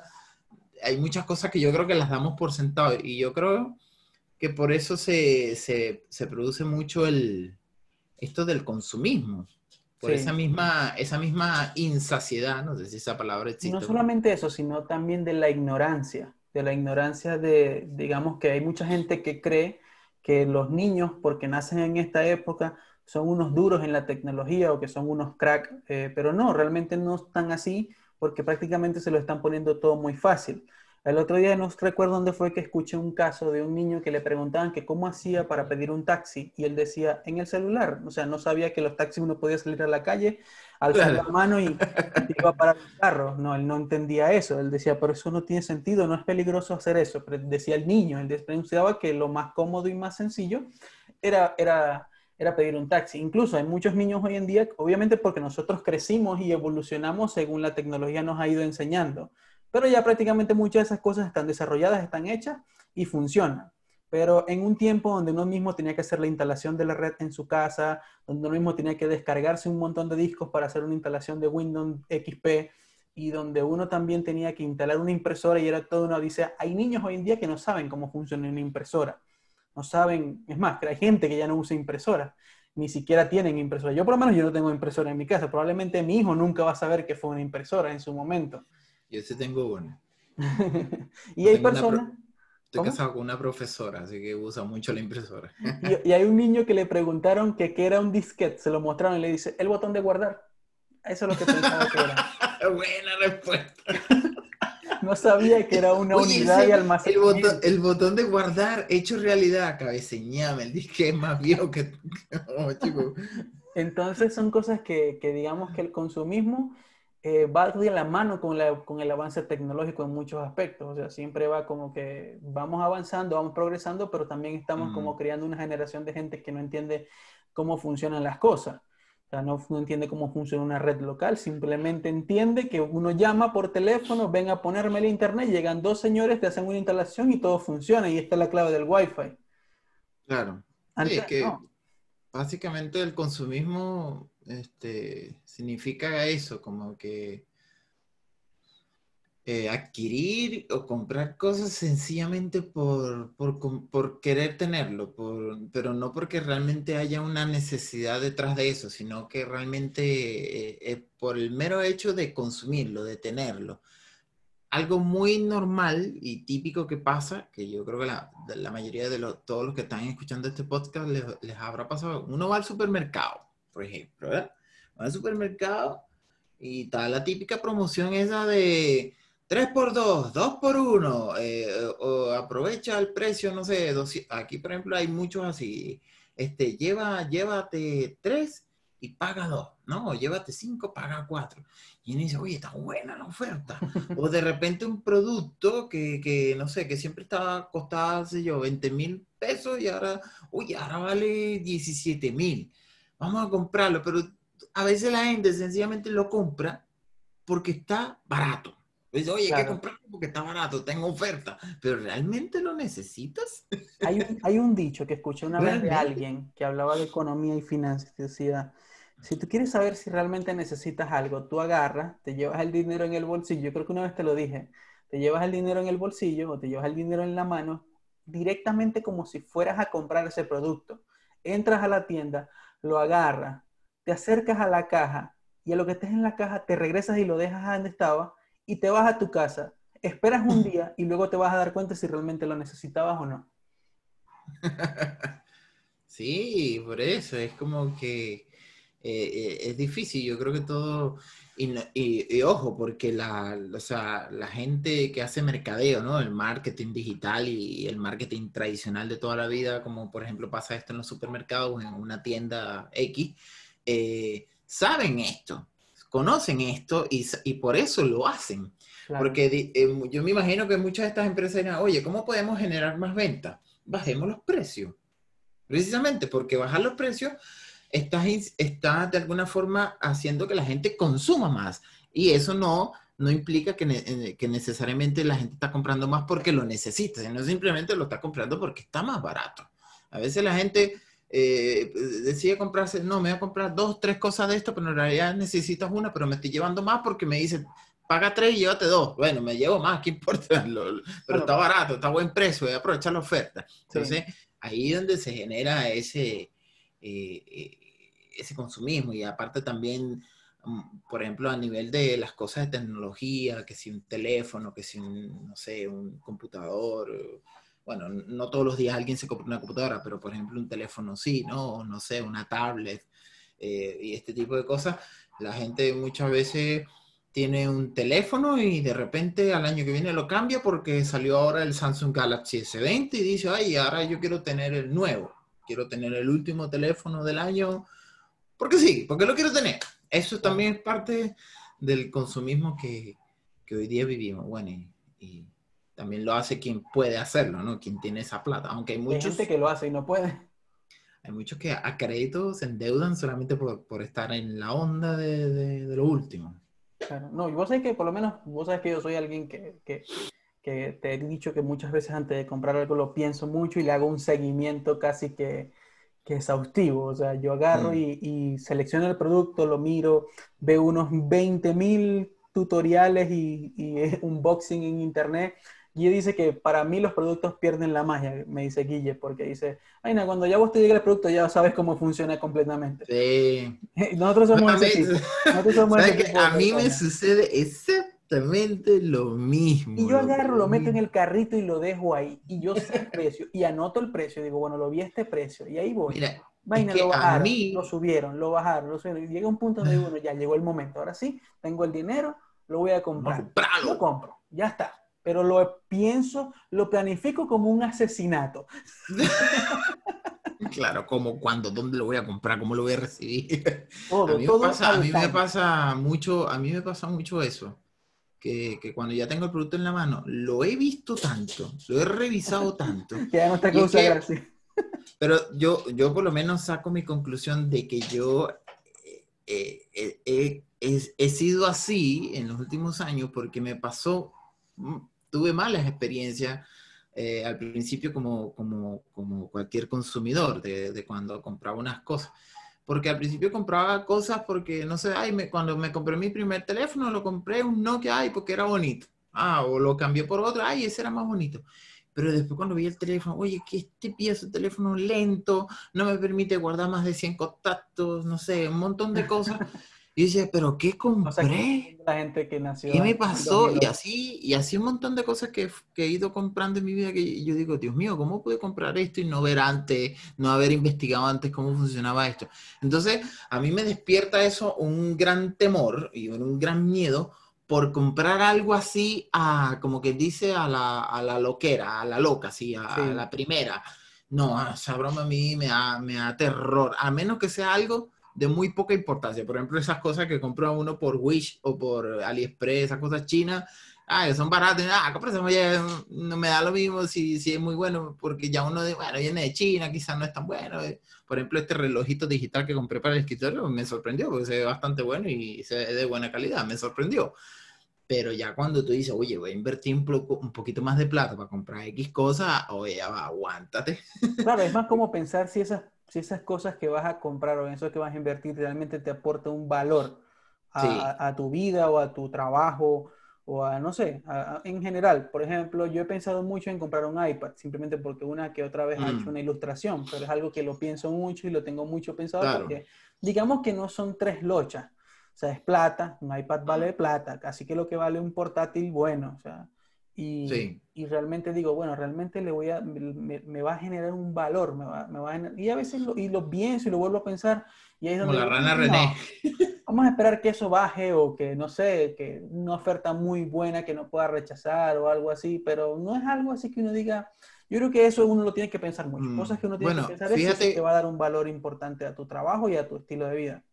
hay muchas cosas que yo creo que las damos por sentado y yo creo que por eso se, se, se produce mucho el, esto del consumismo, por esa, misma, esa misma insaciedad, no sé si esa palabra existe. No solamente eso, sino también de la ignorancia, de la ignorancia de, digamos que hay mucha gente que cree que los niños, porque nacen en esta época, son unos duros en la tecnología o que son unos crack, eh, pero no, realmente no están así porque prácticamente se lo están poniendo todo muy fácil. El otro día no recuerdo dónde fue que escuché un caso de un niño que le preguntaban que cómo hacía para pedir un taxi y él decía en el celular, o sea, no sabía que los taxis uno podía salir a la calle, alzar la mano y, iba a parar el carro. No, él no entendía eso. Él decía, pero eso no tiene sentido, no es peligroso hacer eso. Pero decía el niño, él denunciaba que lo más cómodo y más sencillo era, era era pedir un taxi. Incluso hay muchos niños hoy en día, obviamente porque nosotros crecimos y evolucionamos según la tecnología nos ha ido enseñando, pero ya prácticamente muchas de esas cosas están desarrolladas, están hechas y funcionan. Pero en un tiempo donde uno mismo tenía que hacer la instalación de la red en su casa, donde uno mismo tenía que descargarse un montón de discos para hacer una instalación de Windows XP, y donde uno también tenía que instalar una impresora y era todo una odisea. Hay niños hoy en día que no saben cómo funciona una impresora no saben, es más, que hay gente que ya no usa impresora, ni siquiera tienen impresora. Yo por lo menos yo no tengo impresora en mi casa, probablemente mi hijo nunca va a saber que fue una impresora en su momento. Yo sí tengo una. *laughs* y hay personas... Estoy casado con una profesora, así que usa mucho la impresora. *laughs* y, hay un niño que le preguntaron que qué era un disquete, se lo mostraron y le dice, el botón de guardar. Eso es lo que pensaba que era. *laughs* Buena respuesta. No sabía que era una unidad de almacenamiento. El botón, de guardar hecho realidad, cabeceñame, el disque es más viejo que... Entonces son cosas que, que, digamos que el consumismo eh, va de la mano con, la, con el avance tecnológico en muchos aspectos. O sea, siempre va como que vamos avanzando, vamos progresando, pero también estamos como creando una generación de gente que no entiende cómo funcionan las cosas. O sea, no, entiende cómo funciona una red local, simplemente entiende que uno llama por teléfono, ven a ponerme el internet, llegan dos señores, te hacen una instalación y todo funciona, y esta es la clave del Wi-Fi. Claro. es que básicamente el consumismo este, significa eso, como que eh, adquirir o comprar cosas sencillamente por, por, querer tenerlo, pero no porque realmente haya una necesidad detrás de eso, sino que realmente es eh, por el mero hecho de consumirlo, de tenerlo. Algo muy normal y típico que pasa, que yo creo que la, mayoría de los, todos los que están escuchando este podcast les, habrá pasado, uno va al supermercado, por ejemplo. Va al supermercado y está la típica promoción esa de 3 por 2, 2 por 1, eh, o aprovecha el precio, no sé, aquí por ejemplo hay muchos así, este, lleva, llévate 3 y paga 2, ¿no? llévate 5, paga 4. Y uno dice, oye, está buena la oferta. o de repente un producto que, que, no sé, que siempre estaba, costaba, sé yo, 20 mil pesos y ahora, uy, ahora vale 17 mil. Vamos a comprarlo, pero a veces la gente sencillamente lo compra porque está barato. Dice, oye, hay que comprarlo porque está barato, tengo oferta, pero ¿realmente lo necesitas? Hay un, hay un dicho que escuché una vez de alguien que hablaba de economía y finanzas, que decía, si tú quieres saber si realmente necesitas algo, tú agarras, te llevas el dinero en el bolsillo, yo creo que una vez te lo dije, te llevas el dinero en el bolsillo o te llevas el dinero en la mano directamente como si fueras a comprar ese producto. Entras a la tienda, lo agarras, te acercas a la caja y a lo que estés en la caja te regresas y lo dejas donde estaba y te vas a tu casa, esperas un día y luego te vas a dar cuenta si realmente lo necesitabas o no. *laughs* Sí, por eso, es como que eh, eh, es difícil, yo creo que todo, y, ojo, porque la, la gente que hace mercadeo, ¿no? El marketing digital y, el marketing tradicional de toda la vida, como por ejemplo pasa esto en los supermercados o en una tienda X, eh, saben esto conocen esto y, y por eso lo hacen. Porque eh, yo me imagino que muchas de estas empresas dirán, oye, ¿cómo podemos generar más ventas? Bajemos los precios. Precisamente porque bajar los precios está, está de alguna forma haciendo que la gente consuma más. Y eso no, no implica que, que, necesariamente la gente está comprando más porque lo necesita, sino simplemente lo está comprando porque está más barato. A veces la gente eh, decide comprarse, no, me voy a comprar dos, tres cosas de esto, pero en realidad necesitas una, pero me estoy llevando más porque me dicen, paga tres y llévate dos. Bueno, me llevo más, *laughs* ¿qué importa? pero está barato, está a buen precio, voy a aprovechar la oferta. Entonces, ahí es donde se genera ese, eh, eh, ese consumismo y aparte también, mm, por ejemplo, a nivel de las cosas de tecnología, que si un teléfono, que si un, no sé, un computador bueno, no todos los días alguien se compra una computadora, pero por ejemplo un teléfono sí, ¿no? No sé, una tablet eh, y este tipo de cosas. La gente muchas veces tiene un teléfono y de repente al año que viene lo cambia porque salió ahora el Samsung Galaxy S20 y dice, ay, ahora yo quiero tener el nuevo, quiero tener el último teléfono del año, porque sí, porque lo quiero tener. Eso también es parte del consumismo que, que hoy día vivimos. Bueno, y también lo hace quien puede hacerlo, ¿no? Quien tiene esa plata. Aunque hay muchos... Hay gente que lo hace y no puede. Hay muchos que a crédito se endeudan solamente por, por estar en la onda de, de, lo último. Claro, no, y vos sabés que por lo menos, vos sabés que yo soy alguien que, que, que te he dicho que muchas veces antes de comprar algo lo pienso mucho y le hago un seguimiento casi que, que exhaustivo. O sea, yo agarro mm. y, y, selecciono el producto, lo miro, veo unos 20 mil tutoriales y, y *laughs* unboxing en internet Guille dice que para mí los productos pierden la magia, me dice Guille, porque dice, ay, no, cuando ya vos te llegue el producto ya sabes cómo funciona completamente. Sí. *laughs* Nosotros somos ese Nosotros somos ese A mí me sucede exactamente lo mismo. Y yo agarro, lo meto en el carrito y lo dejo ahí. Y yo sé el precio. Y anoto el precio. Digo, bueno, lo vi a este precio. Y ahí voy. Mira, Vaina, lo bajaron, lo subieron, lo bajaron, lo subieron. Y llega un punto donde uno ya llegó el momento. Ahora sí, tengo el dinero, lo voy a comprar. Lo compro. Ya está pero lo pienso, lo planifico como un asesinato. *laughs* Claro, como cuando, dónde lo voy a comprar, cómo lo voy a recibir. a, mí me pasa, a, mí me pasa, mucho, a mí me pasa mucho eso. Que, que, cuando ya tengo el producto en la mano, lo he visto tanto, lo he revisado tanto. que *laughs* ya no está cosa así. *laughs* Pero yo, yo por lo menos saco mi conclusión de que yo eh, eh, eh, he sido así en los últimos años porque me pasó tuve malas experiencias eh, al principio como, como, como cualquier consumidor de, de, cuando compraba unas cosas. Porque al principio compraba cosas porque, no sé, ay, me, cuando me compré mi primer teléfono, lo compré un Nokia, ay, porque era bonito. Ah, o lo cambié por otro, ay, ese era más bonito. Pero después cuando vi el teléfono, oye, que este pieza teléfono lento, no me permite guardar más de 100 contactos, no sé, un montón de cosas. Y dice, pero ¿qué compré? la gente que nació. ¿Qué me pasó? Y así, y así un montón de cosas que, que, he ido comprando en mi vida que yo digo, Dios mío, ¿cómo pude comprar esto y no ver antes, no haber investigado antes cómo funcionaba esto? Entonces, a mí me despierta eso un gran temor y un gran miedo por comprar algo así, a, como que dice, a la, a la loquera, a la loca, así, a, Sí. la primera. No, esa broma a mí me da, me da terror, a menos que sea algo de muy poca importancia. Por ejemplo, esas cosas que compra uno por Wish o por AliExpress, esas cosas chinas, ah, son baratas, ah, oye, no me da lo mismo si, si es muy bueno, porque ya uno, de, bueno, viene de China, quizás no es tan bueno. Por ejemplo, este relojito digital que compré para el escritorio me sorprendió, porque se ve bastante bueno y se ve de buena calidad, me sorprendió. Pero ya cuando tú dices, oye, voy a invertir un, poco, un poquito más de plata para comprar X cosas, oye, ya va, aguántate. Claro, es más *laughs* como pensar si esas, si esas cosas que vas a comprar o en eso que vas a invertir realmente te aporta un valor a, Sí. a- a tu vida o a tu trabajo o a, no sé, a- en general. Por ejemplo, yo he pensado mucho en comprar un iPad, simplemente porque una que otra vez ha Mm. hecho una ilustración, pero es algo que lo pienso mucho y lo tengo mucho pensado Claro. porque digamos que no son tres lochas. O sea, es plata, un iPad vale plata, así que lo que vale un portátil bueno, o sea, y, Sí. y realmente digo, bueno, realmente le voy a, me, me va a generar un valor, me va, me va a gener- y a veces lo, y lo pienso y lo vuelvo a pensar, y ahí es Como donde la digo, rana "No, René. *laughs* Vamos a esperar que eso baje o que, no sé, que una oferta muy buena que no pueda rechazar o algo así, pero no es algo así que uno diga, yo creo que eso uno lo tiene que pensar mucho, Mm, cosas que uno tiene bueno, que pensar es fíjate- te va a dar un valor importante a tu trabajo y a tu estilo de vida.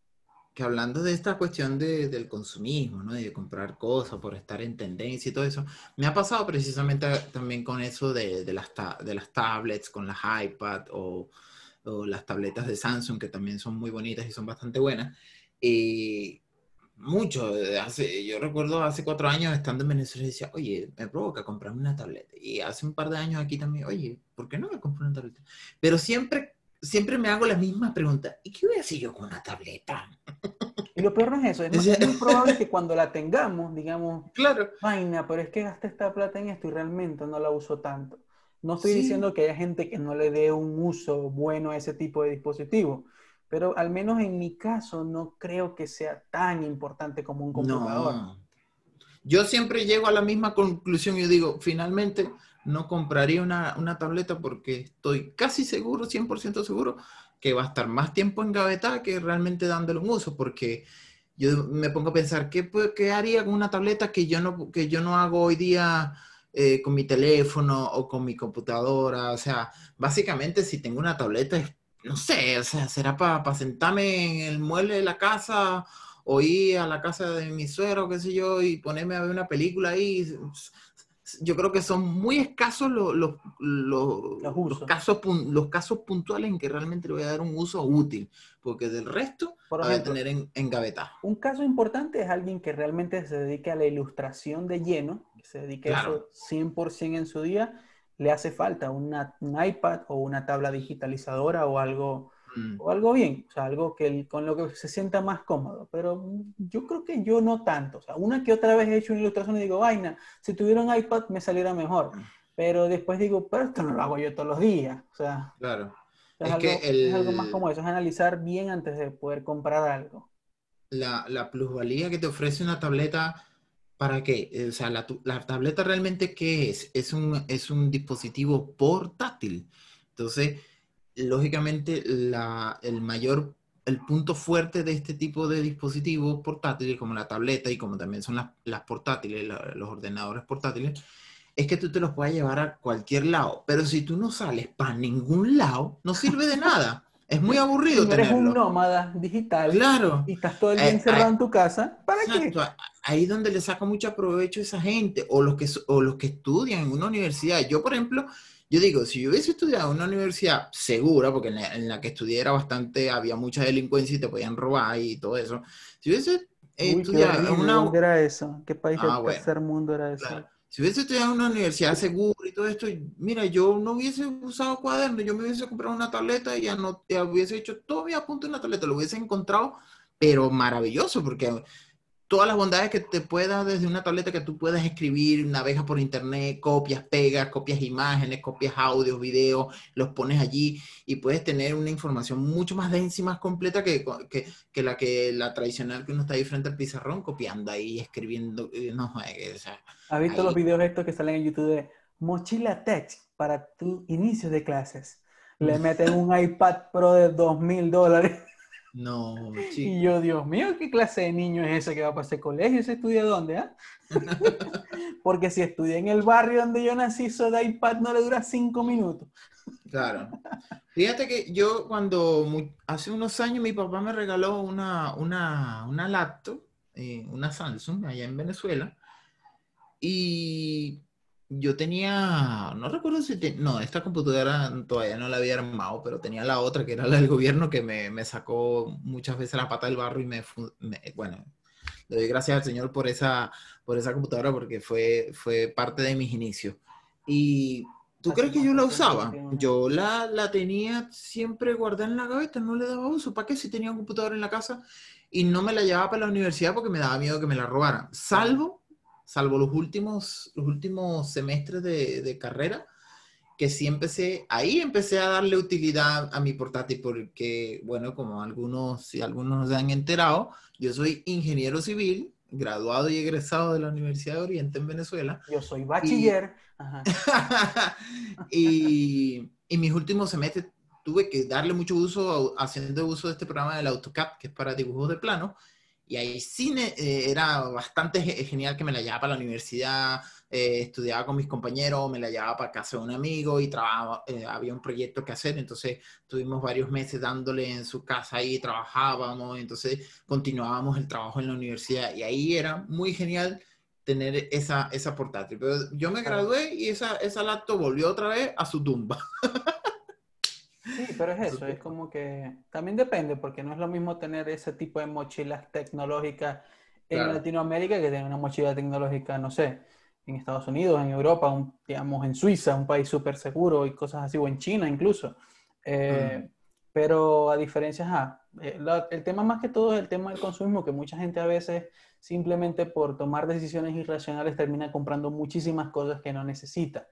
Que hablando de esta cuestión de- del consumismo, ¿no? Y de comprar cosas por estar en tendencia y todo eso, me ha pasado precisamente también con eso de, de las, ta- de las tablets, con las iPad o, o las tabletas de Samsung, que también son muy bonitas y son bastante buenas. Y mucho, de hace, yo recuerdo hace cuatro años estando en Venezuela y decía, oye, me provoca comprarme una tableta. Y hace un par de años aquí también, oye, ¿por qué no me compro una tableta? Pero siempre, siempre me hago la misma pregunta, ¿y qué voy a hacer yo con una tableta? Y lo peor no es eso, es, *laughs* más- es muy probable que cuando la tengamos, digamos, Claro, vaina, pero es que gasté esta plata en esto y realmente no la uso tanto. No estoy Sí. diciendo que haya gente que no le dé un uso bueno a ese tipo de dispositivo, pero al menos en mi caso no creo que sea tan importante como un computador. no. Yo siempre llego a la misma conclusión. Yo digo, finalmente no compraría una, una tableta porque estoy casi seguro, 100% seguro, que va a estar más tiempo engavetada que realmente dándole un uso. Porque yo me pongo a pensar, ¿qué, qué haría con una tableta que yo no, que yo no hago hoy día eh, con mi teléfono o con mi computadora? O sea, básicamente si tengo una tableta, no sé, o sea, será para sentarme en el mueble de la casa o ir a la casa de mi suegro, qué sé yo, y ponerme a ver una película ahí. Yo creo que son muy escasos los, los, casos, los casos puntuales en que realmente le voy a dar un uso útil, porque del resto Por la voy a ejemplo, tener en, engavetada. Un caso importante es alguien que realmente se dedique a la ilustración de lleno, que se dedique a Claro. eso 100% en su día, le hace falta una, un iPad o una tabla digitalizadora o algo, Mm. o algo bien, o sea, algo que él- con lo que se sienta más cómodo. Pero mm, yo creo que yo no tanto. O sea, una que otra vez he hecho una ilustración y digo, vaina, si tuviera un iPad me saliera mejor. Pero después digo, pero esto no lo hago yo todos los días. O sea, Claro. es, Es algo, que es algo más el- como eso, es analizar bien antes de poder comprar algo. la, la plusvalía que te ofrece una tableta, ¿para qué? Eh, O sea, la, la tableta realmente, ¿qué es? Es un, es un dispositivo portátil. Entonces, lógicamente, la, el mayor, el punto fuerte de este tipo de dispositivos portátiles, como la tableta y como también son las, las portátiles, la- los ordenadores portátiles, es que tú te los puedes llevar a cualquier lado. Pero si tú no sales para ningún lado, no sirve de nada. Es muy *laughs* aburrido Si eres un nómada digital Claro. y estás todo el día Eh, encerrado eh, en tu casa, ¿para Exacto, qué? ahí es donde le saca mucho provecho esa gente, o los que, o los que estudian en una universidad. Yo, por ejemplo, yo digo, si yo hubiese estudiado en una universidad segura, porque en la, en la que estudié era bastante, había mucha delincuencia y te podían robar y todo eso. Si hubiese eh, Uy, estudiado en una, ¿dónde era eso? ¿Qué país Ah, del bueno, tercer mundo era eso? claro, si hubiese estudiado en una universidad segura y todo esto, mira, yo no hubiese usado cuadernos, yo me hubiese comprado una tableta y ya no ya hubiese hecho todo mi apunte en una tableta, lo hubiese encontrado, pero maravilloso, porque todas las bondades que te pueda desde una tableta que tú puedas escribir, navegas por internet, copias, pegas, copias imágenes, copias audios, videos, los pones allí y puedes tener una información mucho más densa y más completa que, que, que la que la tradicional que uno está ahí frente al pizarrón copiando ahí, escribiendo, eh, no, o sea, ¿Has visto ahí. los videos estos que salen en YouTube de mochila tech para tu inicio de clases? Le meten un iPad Pro de dos mil dólares. *laughs* No, Y chico. yo, Dios mío, ¿qué clase de niño es ese que va para ese colegio? ¿Ese estudia dónde, ah? *laughs* Porque si estudia en el barrio donde yo nací, eso de iPad no le dura cinco minutos. Claro. Fíjate que yo cuando hace unos años mi papá me regaló una, una, una laptop, eh, una Samsung allá en Venezuela, y yo tenía, no recuerdo si, te- no, esta computadora todavía no la había armado, pero tenía la otra que era la del gobierno que me, me sacó muchas veces la pata del barro y me, me- bueno, le doy gracias al Señor por esa, por esa computadora porque fue, fue parte de mis inicios. Y ¿Tú crees que yo la usaba? Yo la, la tenía siempre guardada en la gaveta, no le daba uso. ¿Para qué si tenía un computador en la casa? Y no me la llevaba para la universidad porque me daba miedo que me la robaran. Salvo, salvo los últimos, los últimos semestres de, de carrera, que sí empecé, ahí empecé a darle utilidad a mi portátil porque, bueno, como algunos, si algunos no se han enterado, yo soy ingeniero civil, graduado y egresado de la Universidad de Oriente en Venezuela. Yo soy bachiller. Ajá. *laughs* y, y mis últimos semestres tuve que darle mucho uso haciendo uso de este programa del AutoCAD, que es para dibujos de plano. Y ahí sí ne- eh, era bastante ge- genial que me la llevaba para la universidad, eh, estudiaba con mis compañeros, me la llevaba para casa de un amigo y trabajaba, eh, había un proyecto que hacer, entonces tuvimos varios meses dándole en su casa ahí, trabajábamos, entonces continuábamos el trabajo en la universidad y ahí era muy genial tener esa, esa portátil. Pero yo me gradué y esa, esa laptop volvió otra vez a su tumba. *laughs* Sí, pero es eso, es como que también depende, porque no es lo mismo tener ese tipo de mochilas tecnológicas en Claro. Latinoamérica que tener una mochila tecnológica, no sé, en Estados Unidos, en Europa, un- digamos en Suiza, un país súper seguro y cosas así, o en China incluso. Eh, Pero a diferencia, ajá, eh, la- el tema más que todo es el tema del consumismo, que mucha gente a veces simplemente por tomar decisiones irracionales termina comprando muchísimas cosas que no necesita.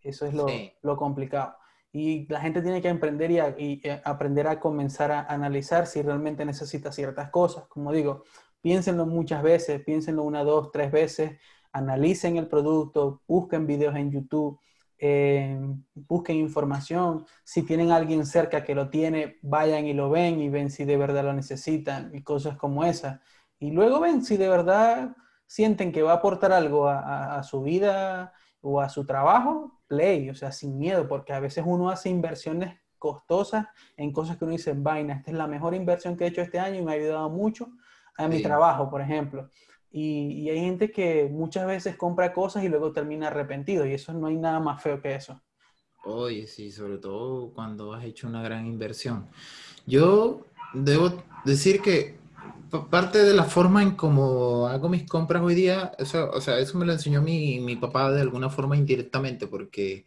Eso es lo, Sí. lo complicado. Y la gente tiene que aprender y, eh, aprender a comenzar a analizar si realmente necesita ciertas cosas. Como digo, piénsenlo muchas veces, piénsenlo una, dos, tres veces, analicen el producto, busquen videos en YouTube, eh, busquen información. Si tienen alguien cerca que lo tiene, vayan y lo ven y ven si de verdad lo necesitan y cosas como esas. Y luego ven si de verdad sienten que va a aportar algo a su vida o a su trabajo, play, o sea, sin miedo, porque a veces uno hace inversiones costosas en cosas que uno dice, vaina, esta es la mejor inversión que he hecho este año y me ha ayudado mucho a mi Sí. trabajo, por ejemplo. Y, y hay gente que muchas veces compra cosas y luego termina arrepentido y eso no hay nada más feo que eso. Oye, sí, sobre todo cuando has hecho una gran inversión. Yo debo decir que parte de la forma en cómo hago mis compras hoy día, eso, o sea, eso me lo enseñó mi, mi papá de alguna forma indirectamente, porque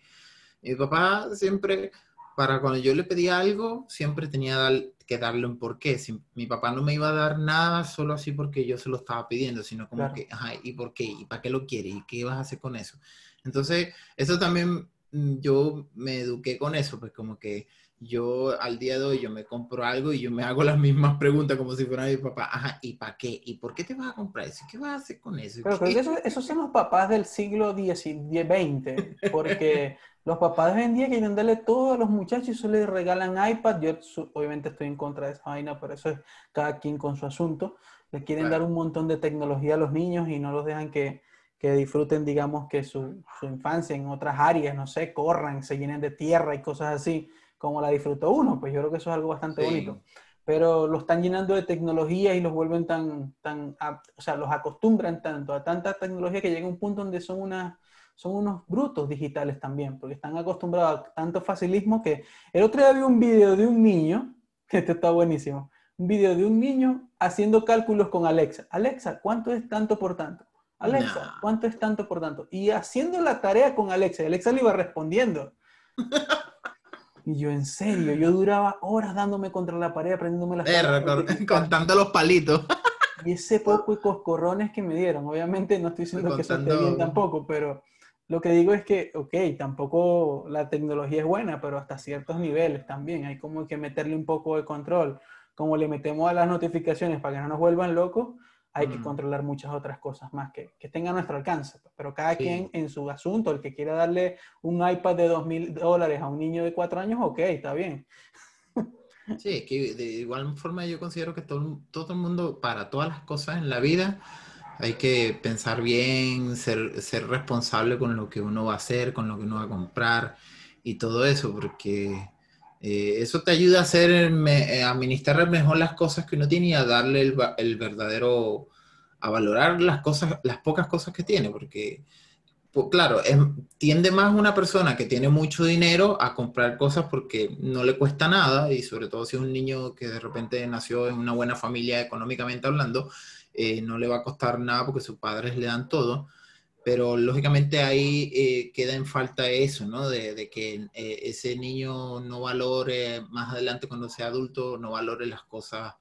mi papá siempre, para cuando yo le pedía algo, siempre tenía que darle un porqué. Si, mi papá no me iba a dar nada solo así porque yo se lo estaba pidiendo, sino como Claro. que, ajá, ¿y por qué? ¿Y para qué lo quiere? ¿Y qué vas a hacer con eso? Entonces, eso también mm, yo me eduqué con eso, pues como que yo al día de hoy yo me compro algo y yo me hago las mismas preguntas como si fuera mi papá, ajá, ¿y para qué? ¿Y por qué te vas a comprar eso? ¿Qué vas a hacer con eso? Pero creo ¿Qué- que eso- esos son los papás del siglo XX, porque los papás de hoy en día quieren darle todo a los muchachos y solo les regalan iPad. Yo obviamente estoy en contra de esa vaina, pero eso es cada quien con su asunto. Les quieren Claro. dar un montón de tecnología a los niños y no los dejan que, que disfruten, digamos, que su, su infancia en otras áreas, no sé, corran, se llenen de tierra y cosas así, como la disfrutó uno. Pues yo creo que eso es algo bastante Sí. bonito pero lo están llenando de tecnología y los vuelven tan, tan, a- o sea, los acostumbran tanto a tanta tecnología que llega un punto donde son, una, son unos brutos digitales también, porque están acostumbrados a tanto facilismo que el otro día vi un video de un niño, *laughs* que este está buenísimo, un video de un niño haciendo cálculos con Alexa. Alexa, ¿cuánto es tanto por tanto? Alexa, Nah. ¿cuánto es tanto por tanto? Y haciendo la tarea con Alexa, y Alexa le iba respondiendo. *laughs* Y yo, en serio, yo duraba horas dándome contra la pared, aprendiéndome las multiplicar. contando los palitos. *laughs* Y ese poco de coscorrones que me dieron. Obviamente no estoy diciendo que eso esté bien tampoco, pero lo que digo es que, ok, tampoco la tecnología es buena, pero hasta ciertos niveles también. Hay como que meterle un poco de control. Como le metemos a las notificaciones para que no nos vuelvan locos, hay que Mm. controlar muchas otras cosas más que, que tengan a nuestro alcance. pues. Pero cada Sí. quien en su asunto, el que quiera darle un iPad de dos mil dólares a un niño de cuatro años, ok, está bien. Sí, es que de igual forma yo considero que todo, todo el mundo, para todas las cosas en la vida, hay que pensar bien, ser, ser responsable con lo que uno va a hacer, con lo que uno va a comprar y todo eso, porque eh, eso te ayuda a hacer, me, administrar mejor las cosas que uno tiene y a darle el, el verdadero, a valorar las cosas, las pocas cosas que tiene, porque pues, claro, tiende más una persona que tiene mucho dinero a comprar cosas porque no le cuesta nada y sobre todo si es un niño que de repente nació en una buena familia económicamente hablando, eh, no le va a costar nada porque sus padres le dan todo. Pero lógicamente ahí eh, queda en falta eso, ¿no? De, que eh, ese niño no valore más adelante cuando sea adulto, no valore las cosas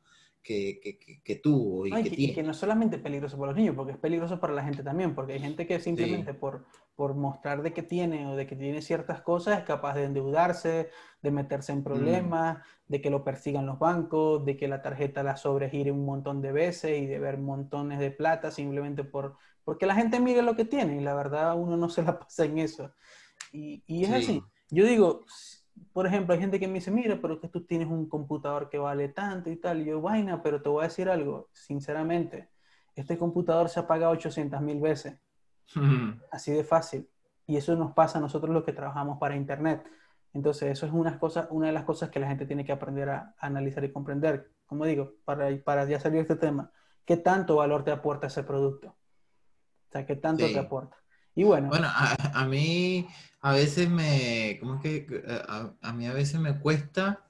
que, que, que, tuvo y, que, tiene. que no es solamente peligroso para los niños, porque es peligroso para la gente también, porque hay gente que simplemente por, por mostrar de que tiene o de que tiene ciertas cosas es capaz de endeudarse, de meterse en mm. problemas, de que lo persigan los bancos, de que la tarjeta la sobregire un montón de veces y de ver montones de plata simplemente por porque la gente mire lo que tiene y la verdad uno no *laughs* se la pasa en eso. Y, y es así. Yo digo, por ejemplo, hay gente que me dice, mira, pero que tú tienes un computador que vale tanto y tal. Y yo, vaina, pero te voy a decir algo, sinceramente, este computador se ha pagado 800 mil veces. *laughs* Así de fácil. Y eso nos pasa a nosotros los que trabajamos para Internet. Entonces, eso es una, cosa, una de las cosas que la gente tiene que aprender a, analizar y comprender. Como digo, para, para ya salir de este tema, ¿qué tanto valor te aporta ese producto? O sea, ¿qué tanto te aporta? Y bueno. Bueno, a, mí a veces me, ¿cómo que? A, mí a veces me cuesta,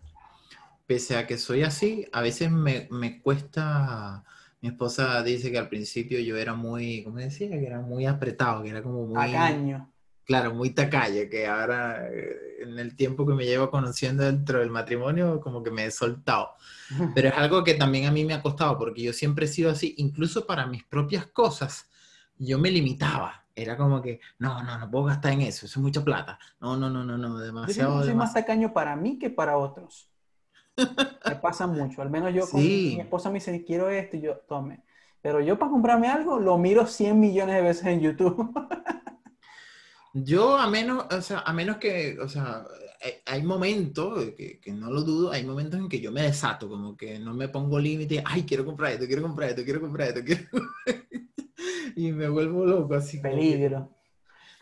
pese a que soy así, a veces me, me cuesta, mi esposa dice que al principio yo era muy, ¿cómo decía? Que era muy apretado, que era como muy... Tacaño. Claro, muy tacaño, que ahora eh, en el tiempo que me llevo conociendo dentro del matrimonio, como que me he soltado. *laughs* Pero es algo que también a mí me ha costado, porque yo siempre he sido así, incluso para mis propias cosas, yo me limitaba era como que, no, no, no puedo gastar en eso, eso es mucha plata. No, no, no, no, no, demasiado. Soy más tacaño para mí que para otros. me *laughs* pasa mucho, al menos yo con mi esposa me dice, quiero esto, y yo, tome. Pero yo para comprarme algo lo miro 100 millones de veces en YouTube. *laughs* yo a menos, o sea, a menos que, o sea, hay, momentos, que, que, no lo dudo, hay momentos en que yo me desato, como que no me pongo límite, ay, quiero comprar esto, quiero comprar esto, quiero comprar esto, quiero *laughs* y me vuelvo loco así. Peligro.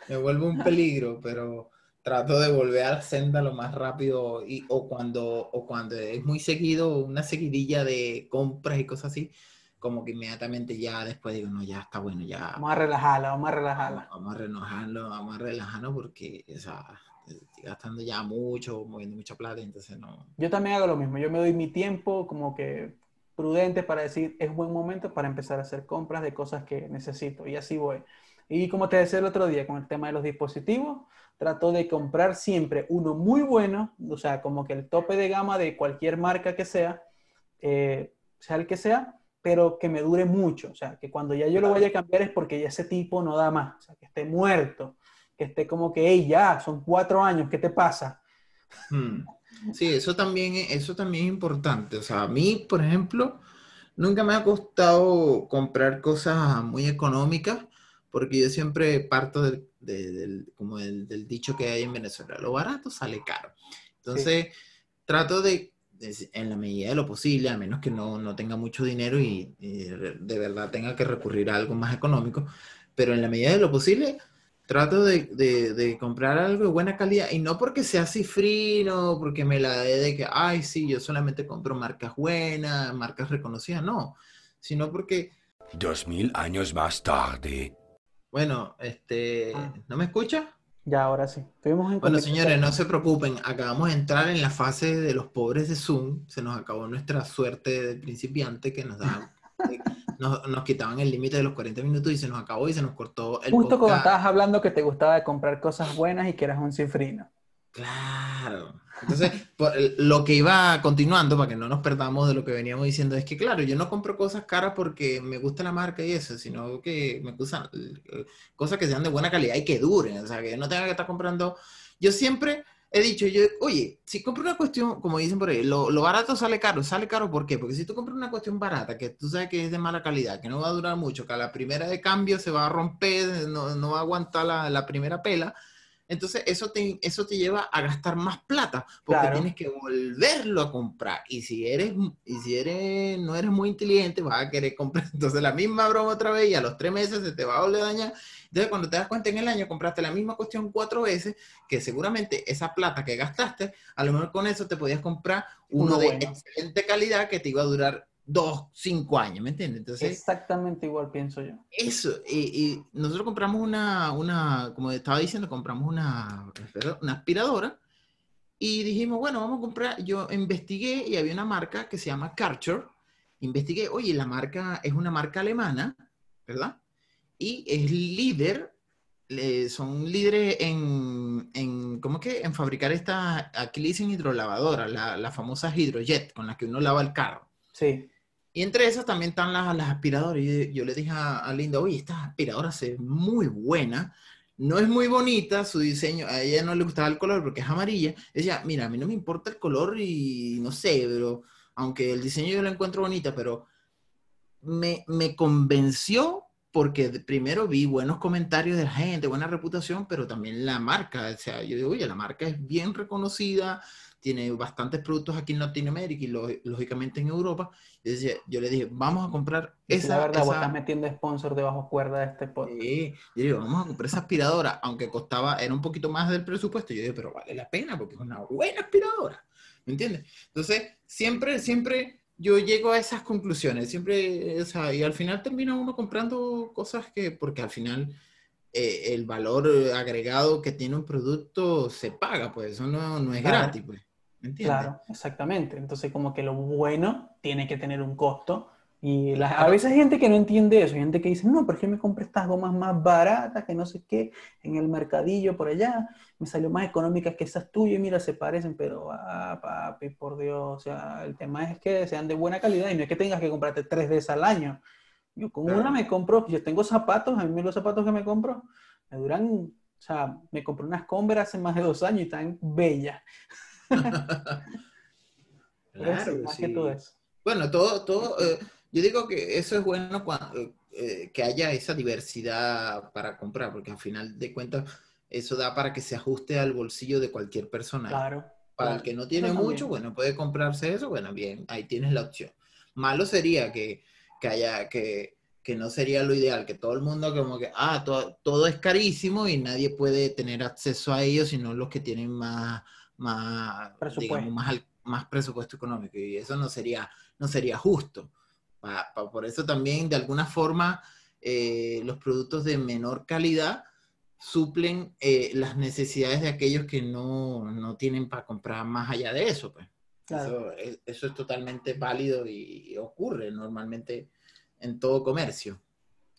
Me vuelvo un peligro, pero trato de volver a la senda lo más rápido y, o, cuando, o cuando es muy seguido, una seguidilla de compras y cosas así, como que inmediatamente ya después digo, no, ya está bueno, ya. Vamos a relajarla, vamos a relajarla. Vamos a relajarlo, vamos a relajarlo porque, o sea, estoy gastando ya mucho, moviendo mucha plata, entonces no. Yo también hago lo mismo, yo me doy mi tiempo como que prudente para decir, es buen momento para empezar a hacer compras de cosas que necesito. Y así voy. Y como te decía el otro día con el tema de los dispositivos, trato de comprar siempre uno muy bueno, o sea, como que el tope de gama de cualquier marca que sea, eh, sea el que sea, pero que me dure mucho. O sea, que cuando ya yo lo vaya a cambiar es porque ya ese tipo no da más. O sea, que esté muerto, que esté como que, hey, ya, son cuatro años, ¿qué te pasa? Hmm. Sí, eso también, eso también es importante. O sea, a mí, por ejemplo, nunca me ha costado comprar cosas muy económicas porque yo siempre parto del, como del, dicho que hay en Venezuela, lo barato sale caro. Entonces, trato de, en la medida de lo posible, a menos que no, no tenga mucho dinero y, de verdad tenga que recurrir a algo más económico, pero en la medida de lo posible, trato de, de, comprar algo de buena calidad y no porque sea cifrino, porque me la dé de que, ay, sí, yo solamente compro marcas buenas, marcas reconocidas, no, sino porque... Dos mil años más tarde. Bueno, este. ¿no me escucha? Ya, ahora sí. bueno, señores, no se preocupen, acabamos de entrar en la fase de los pobres de Zoom, se nos acabó nuestra suerte de principiante que nos da *laughs* nos, nos quitaban el límite de los 40 minutos y se nos acabó y se nos cortó el Justo cuando estabas hablando que te gustaba de comprar cosas buenas y que eras un cifrino. Claro. Entonces, *laughs* lo que iba continuando, para que no nos perdamos de lo que veníamos diciendo, es que, claro, yo no compro cosas caras porque me gusta la marca y eso, sino que me gustan eh, cosas que sean de buena calidad y que duren. O sea, que no tenga que estar comprando. Yo siempre he dicho yo, oye, si compro una cuestión, como dicen por ahí, lo, lo, barato sale caro. ¿Sale caro por qué? Porque si tú compras una cuestión barata, que tú sabes que es de mala calidad, que no va a durar mucho, que a la primera de cambio se va a romper, no, no va a aguantar la, la, primera pela, entonces eso te, eso te lleva a gastar más plata, porque Claro. tienes que volverlo a comprar. Y si eres, y si eres, no eres muy inteligente, vas a querer comprar *laughs* entonces la misma broma otra vez y a los tres meses se te va a volver a dañar. Entonces cuando te das cuenta en el año compraste la misma cuestión cuatro veces, que seguramente esa plata que gastaste, a lo mejor con eso te podías comprar uno, Uno de bueno. excelente calidad que te iba a durar dos, cinco años, ¿me entiendes? Entonces... Exactamente igual pienso yo. Eso, y, y nosotros compramos una, una, como estaba diciendo, compramos una, una aspiradora y dijimos, bueno, vamos a comprar, yo investigué y había una marca que se llama Karcher, investigué, oye, la marca es una marca alemana, ¿verdad? Y es líder, eh, son líderes en, en, ¿cómo que? En fabricar esta, aquí le dicen hidrolavadora, la, la famosa Hydrojet, con la que uno lava el carro. Sí. Y entre esas también están las, las aspiradoras. Yo, yo le dije a, a Linda, oye, esta aspiradora se muy buena. No es muy bonita su diseño. A ella no le gustaba el color porque es amarilla. Decía, mira, a mí no me importa el color y no sé, pero aunque el diseño yo lo encuentro bonita, pero me, me convenció porque primero vi buenos comentarios de la gente, buena reputación, pero también la marca. O sea, yo digo, oye, la marca es bien reconocida, tiene bastantes productos aquí en Latinoamérica y lo- lógicamente en Europa. Y decía, yo le dije, vamos a comprar esa. la verdad, vos esa- estás metiendo sponsor debajo cuerda de este podcast. Sí, yo digo, vamos a comprar esa aspiradora, aunque costaba, era un poquito más del presupuesto. Yo digo, pero vale la pena porque es una buena aspiradora. ¿Me entiendes? Entonces, siempre, siempre yo llego a esas conclusiones. Siempre, o sea, y al final termina uno comprando cosas que, porque al final eh, el valor agregado que tiene un producto se paga, pues eso no, no es Claro. gratis, pues. ¿Me entiendes? Claro, exactamente. Entonces, como que lo bueno tiene que tener un costo. Y la- a Claro. veces hay gente que no entiende eso. Hay gente que dice, no, es que me compré estas gomas más baratas, que no sé qué, en el mercadillo por allá. Me salió más económicas que esas tuyas y mira, se parecen. Pero, ah, papi, por Dios. O sea, el tema es que sean de buena calidad y no es que tengas que comprarte tres de esas al año. Yo con Claro. una me compro, yo tengo zapatos, a mí los zapatos que me compro me duran, o sea, me compré unas Converse hace más de dos años y están bellas. *laughs* *laughs* Eso, Claro, más sí. que todo eso. Bueno, todo, todo, eh, yo digo que eso es bueno cuando, eh, que haya esa diversidad para comprar, porque al final de cuentas eso da para que se ajuste al bolsillo de cualquier persona. Claro. Para claro. el que no tiene también. mucho, bueno, puede comprarse eso, bueno, bien, ahí tienes la opción. Malo sería que, que haya, que, que no sería lo ideal, que todo el mundo como que, ah, todo, todo es carísimo y nadie puede tener acceso a ello, sino los que tienen más, más, Presupuesto. digamos, más, más presupuesto económico. Y eso no sería, no sería justo. Pa- pa- por eso también, de alguna forma, eh, los productos de menor calidad suplen eh, las necesidades de aquellos que no, no tienen para comprar más allá de eso. Pues. Claro. Eso, es, eso es totalmente válido y, ocurre normalmente en todo comercio.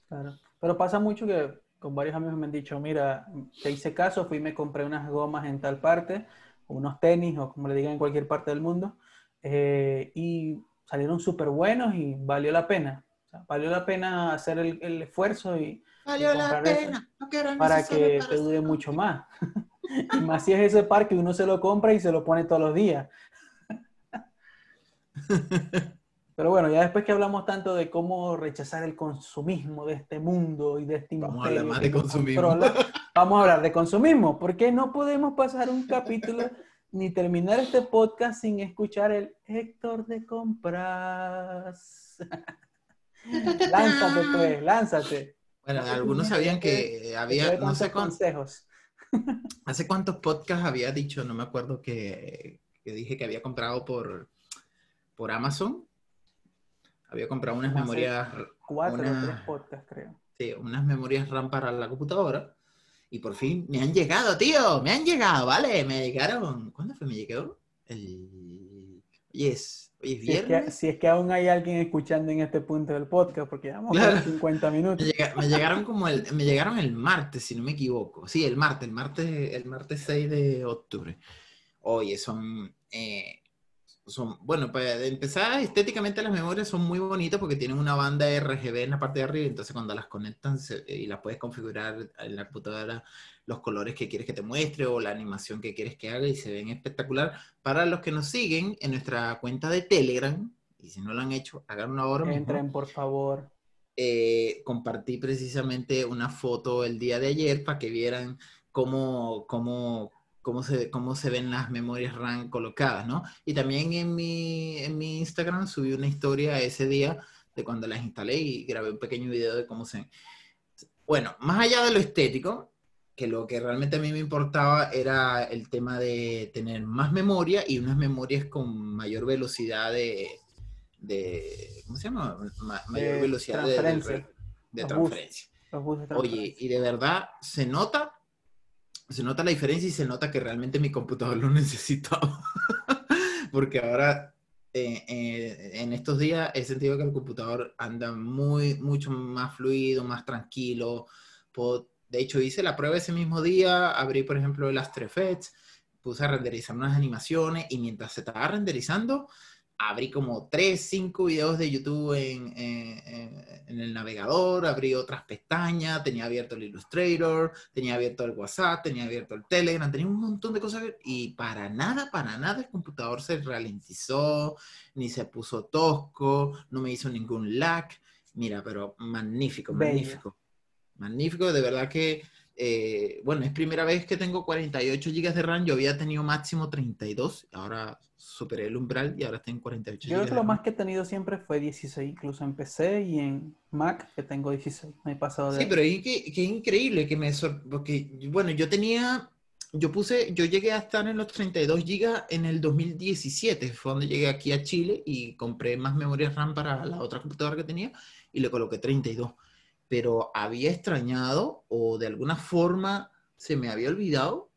Claro. Pero pasa mucho que con varios amigos me han dicho, mira, te hice caso, fui y me compré unas gomas en tal parte, o unos tenis, o como le digan en cualquier parte del mundo, eh, y salieron súper buenos y valió la pena. O sea, valió la pena hacer el, el esfuerzo y Valió la comprar eso pena, no que era para que para te dure mucho más. *laughs* y más si es ese par que uno se lo compra y se lo pone todos los días. *laughs* Pero bueno, ya después que hablamos tanto de cómo rechazar el consumismo de este mundo y de este Vamos a hablar más de consumismo. controla, vamos a hablar de consumismo, porque no podemos pasar un capítulo ni terminar este podcast sin escuchar el Héctor de compras. lánzate pues, lánzate. Bueno, algunos sabían que había, no sé cuántos, consejos. *laughs* hace cuántos podcasts había dicho, no me acuerdo que, que dije que había comprado por, por Amazon. Había comprado unas Hace memorias, Cuatro Una- o tres podcasts, creo. sí, unas memorias RAM para la computadora. Y por fin me han llegado, tío, me han llegado, ¿vale? Me llegaron. ¿Cuándo fue? Me llegó el. Hoy es, es Si es, que, viernes. si es que aún hay alguien escuchando en este punto del podcast, porque llevamos Claro. como 50 Me, minutos. me llegaron como el, me llegaron el martes, si no me equivoco. Sí, el martes, el martes, el martes 6 de octubre. Oye, son, eh, son, bueno, para empezar, estéticamente las memorias son muy bonitas porque tienen una banda RGB en la parte de arriba, entonces cuando las conectan se- y las puedes configurar en la computadora los colores que quieres que te muestre o la animación que quieres que haga y se ven espectacular. Para los que nos siguen en nuestra cuenta de Telegram, y si no lo han hecho, háganlo ahora mismo Entren, por favor. eh, compartí precisamente una foto el día de ayer para que vieran cómo, cómo, cómo, se, cómo se ven las memorias RAM colocadas, ¿no? Y también en mi, en mi Instagram subí una historia ese día de cuando las instalé y grabé un pequeño video de cómo se... Bueno, más allá de lo estético, que lo que realmente a mí me importaba era el tema de tener más memoria y unas memorias con mayor velocidad de, de ¿cómo se llama? Ma- mayor De velocidad de, transferencia. de- de bus. transferencia. De Oye, y de verdad se nota, se nota la diferencia y se nota que realmente mi computador lo *laughs* necesitaba. Porque ahora, eh, eh, en estos días, he sentido que el computador anda muy, mucho más fluido, más tranquilo. De hecho, hice la prueba ese mismo día, abrí, por ejemplo, el After Effects, puse a renderizar unas animaciones y mientras se estaba renderizando, abrí como 3, 5 videos de YouTube en, en- en- en el navegador, abrí otras pestañas, tenía abierto el Illustrator, tenía abierto el WhatsApp, tenía abierto el Telegram, tenía un montón de cosas y para nada, para nada el computador se ralentizó, ni se puso tosco, no me hizo ningún lag. Mira, pero magnífico, Bello. magnífico. Magnífico, de verdad que, eh, bueno, es primera vez que tengo 48 GB de RAM, yo había tenido máximo 32, ahora superé el umbral y ahora estoy en 48 Yo creo que lo más que he tenido siempre fue 16, incluso en PC y en Mac, que tengo 16. Me he pasado de Sí, pero es que, que es increíble que me sor- porque bueno, yo tenía, yo puse, yo llegué a estar en los 32 GB en el 2017, fue donde llegué aquí a Chile y compré más memoria RAM para la otra computadora que tenía y le coloqué 32. Pero había extrañado o de alguna forma se me había olvidado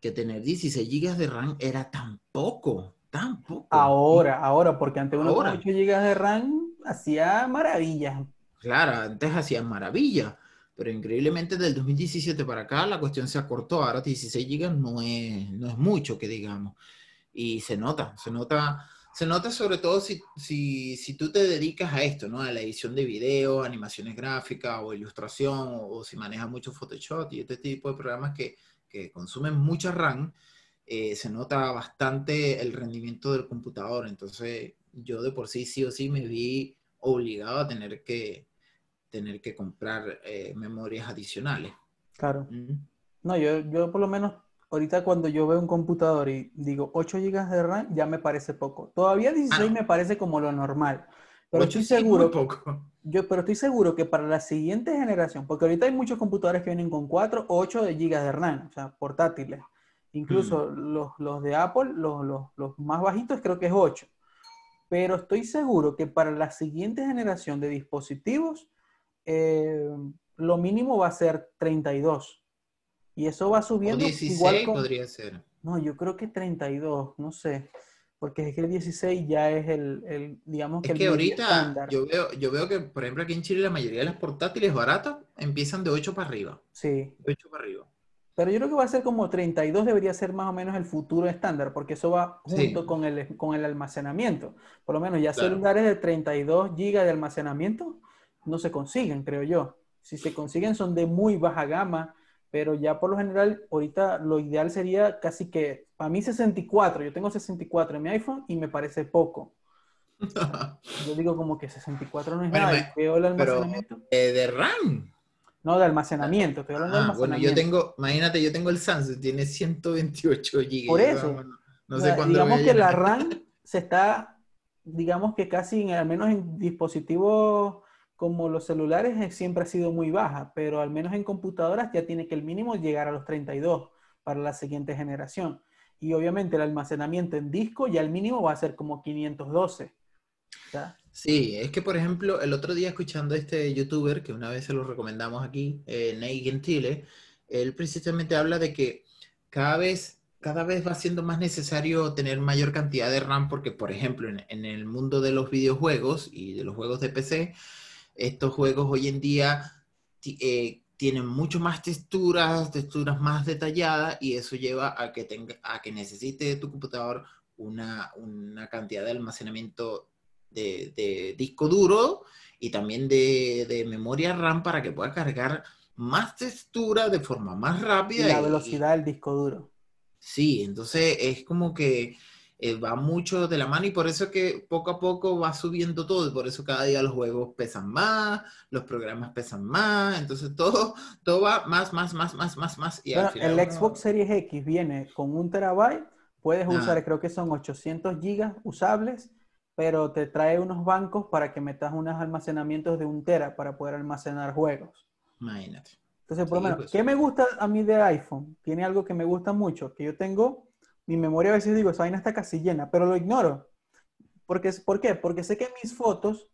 que tener 16 GB de RAM era tan poco, tan poco. Ahora, ahora, porque antes uno con Ahora. 8 GB de RAM hacía maravillas. Claro, antes hacían maravilla, pero increíblemente del 2017 para acá la cuestión se acortó. Ahora 16 GB no es, no es mucho que digamos. Y se nota, se nota, se nota sobre todo si, si, si tú te dedicas a esto, ¿no? A la edición de video, animaciones gráficas o ilustración, o, o si manejas mucho Photoshop y este tipo de programas que, que consumen mucha RAM, eh, se nota bastante el rendimiento del computador. Entonces, yo de por sí, sí o sí, me vi obligado a tener que, tener que comprar eh, memorias adicionales. Claro. Mm. No, yo, yo por lo menos ahorita cuando yo veo un computador y digo 8 GB de RAM, ya me parece poco. Todavía 16 Ah, me parece como lo normal. Pero estoy seguro, poco. *laughs* yo, pero estoy seguro que para la siguiente generación, porque ahorita hay muchos computadores que vienen con 4 o 8 de GB de RAM, o sea, portátiles. Incluso los, los de Apple, los, los, los más bajitos creo que es 8. Pero estoy seguro que para la siguiente generación de dispositivos, eh, lo mínimo va a ser 32. Y eso va O subiendo 16 igual con... podría ser. No, yo creo que 32, no sé. Porque es que el 16 ya es el, el, digamos que Es el que ahorita estándar. yo veo, yo veo que, por ejemplo, aquí en Chile la mayoría de las portátiles baratas empiezan de 8 para arriba. Sí. De 8 para arriba. Pero yo creo que va a ser como 32, debería ser más o menos el futuro estándar, porque eso va junto Sí. con, el, con el almacenamiento. Por lo menos ya Claro. celulares de 32 gigas de almacenamiento no se consiguen, creo yo. Si se consiguen son de muy baja gama, pero ya por lo general, ahorita lo ideal sería casi que, para mí 64, yo tengo 64 en mi iPhone y me parece poco. *laughs* Yo digo como que 64 no es Bueno, nada, me- y veo el pero-. Eh, de RAM. No, de almacenamiento, estoy hablando de Ah, bueno, almacenamiento. yo tengo, imagínate, yo tengo el Samsung, tiene 128 GB. Por eso. No, no O sé sea, cuándo voy digamos a que la. *laughs* RAM se está, digamos que casi, en- al menos en dispositivos como los celulares, eh, siempre ha sido muy baja, pero al menos en computadoras ya tiene que el mínimo llegar a los 32 para la siguiente generación. Y obviamente el almacenamiento en disco ya el mínimo va a ser como 512. O sea, Sí, es que por ejemplo, el otro día escuchando a este youtuber, que una vez se lo recomendamos aquí, eh, Ney Gentile, él precisamente habla de que cada vez, cada vez va siendo más necesario tener mayor cantidad de RAM, porque por ejemplo, en, el mundo de los videojuegos y de los juegos de PC, estos juegos hoy en día eh, tienen mucho más texturas, texturas más detalladas, y eso lleva a que, tenga, a que necesite tu computador una, una cantidad de almacenamiento de, de disco duro y también de, de memoria RAM para que pueda cargar más textura de forma más y rápida. la y- velocidad del disco duro. Sí, entonces es como que eh, va mucho de la mano y por eso que poco a poco va subiendo todo y por eso cada día los juegos pesan más, los programas pesan más, entonces todo, todo va más, más, más, más, más, más. Y al Bueno, final el uno- Xbox Series X viene con un terabyte, puedes Ah. usar, creo que son 800 gigas usables, pero te trae unos bancos para que metas unos almacenamientos de un tera para poder almacenar juegos. Imagínate. Entonces, por lo Sí, menos, pues. ¿qué me gusta a mí de iPhone? Tiene algo que me gusta mucho, que yo tengo, mi memoria a veces digo, esa vaina está casi llena, pero lo ignoro. Porque, ¿Por qué? Porque sé que mis fotos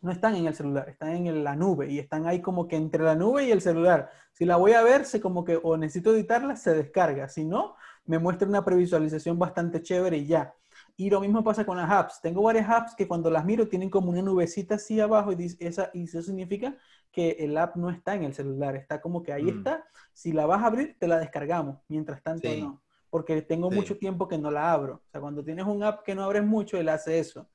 no están en el celular, están en la nube y están ahí como que entre la nube y el celular. Si la voy a ver, sé como que o necesito editarla, se descarga. Si no, me muestra una previsualización bastante chévere y ya. Y lo mismo pasa con las apps. Tengo varias apps que cuando las miro tienen como una nubecita así abajo y, dice- esa, y eso significa que el app no está en el celular, está como que ahí Mm. está. Si la vas a abrir, te la descargamos. Mientras tanto, Sí. no. Porque tengo Sí. mucho tiempo que no la abro. O sea, cuando tienes un app que no abres mucho, él hace eso.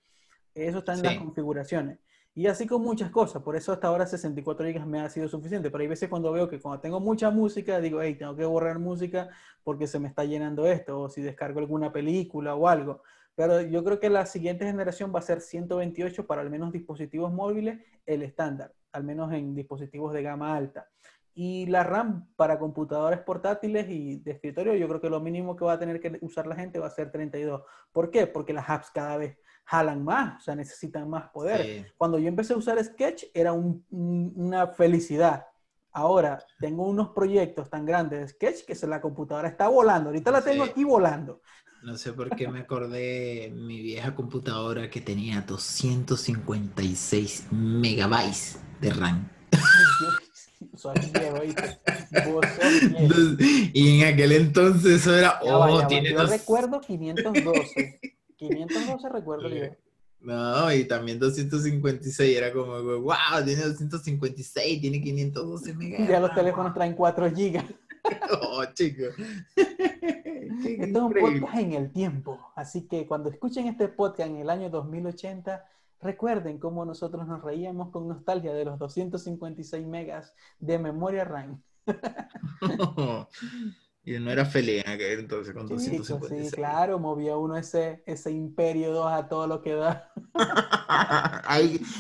Eso está en las Sí. configuraciones. Y así con muchas cosas. Por eso hasta ahora 64 GB me ha sido suficiente. Pero hay veces cuando veo que cuando tengo mucha música, digo, hey, tengo que borrar música porque se me está llenando esto. O si descargo alguna película o algo. Pero yo creo que la siguiente generación va a ser 128 para al menos dispositivos móviles, el estándar. Al menos en dispositivos de gama alta. Y la RAM para computadores portátiles y de escritorio, yo creo que lo mínimo que va a tener que usar la gente va a ser 32. ¿Por qué? Porque las apps cada vez jalan más, o sea, necesitan más poder. Sí. Cuando yo empecé a usar Sketch era un- un- una felicidad. Ahora tengo unos proyectos tan grandes de Sketch que se, la computadora está volando. Ahorita la tengo Sí. aquí volando. No sé por qué me acordé mi vieja computadora que tenía 256 megabytes de RAM. *laughs* Y en aquel entonces eso era, Ya oh, ya tiene Yo recuerdo 512. 512 recuerdo yo. No, y también 256, era como, wow, tiene 256, tiene 512 megas. Ya los teléfonos traen 4 gigas. *laughs* Oh, chico. Qué *laughs* Esto es un podcast en el tiempo, así que cuando escuchen este podcast en el año 2080, recuerden cómo nosotros nos reíamos con nostalgia de los 256 megas de memoria RAM. *laughs* Y no era feliz en aquel entonces con Chicos, sí, 256. claro, movía uno ese, ese imperio 2 a todo lo que da. *laughs*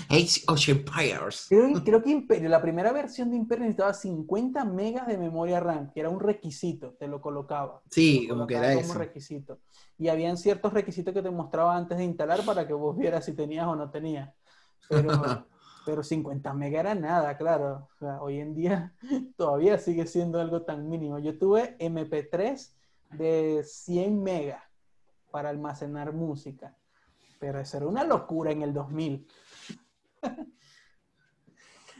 Age of Empires. Creo, creo que Imperio, la primera versión de Imperio necesitaba 50 megas de memoria RAM, que era un requisito, te lo colocaba. Sí, Lo como que era como eso. requisito. Y habían ciertos requisitos que te mostraba antes de instalar para que vos vieras si tenías o no tenías. Pero, *laughs* pero 50 megas era nada, claro. O sea, hoy en día *laughs* todavía sigue siendo algo tan mínimo. Yo tuve MP3 de 100 megas para almacenar música. Pero eso era una locura en el 2000. *laughs*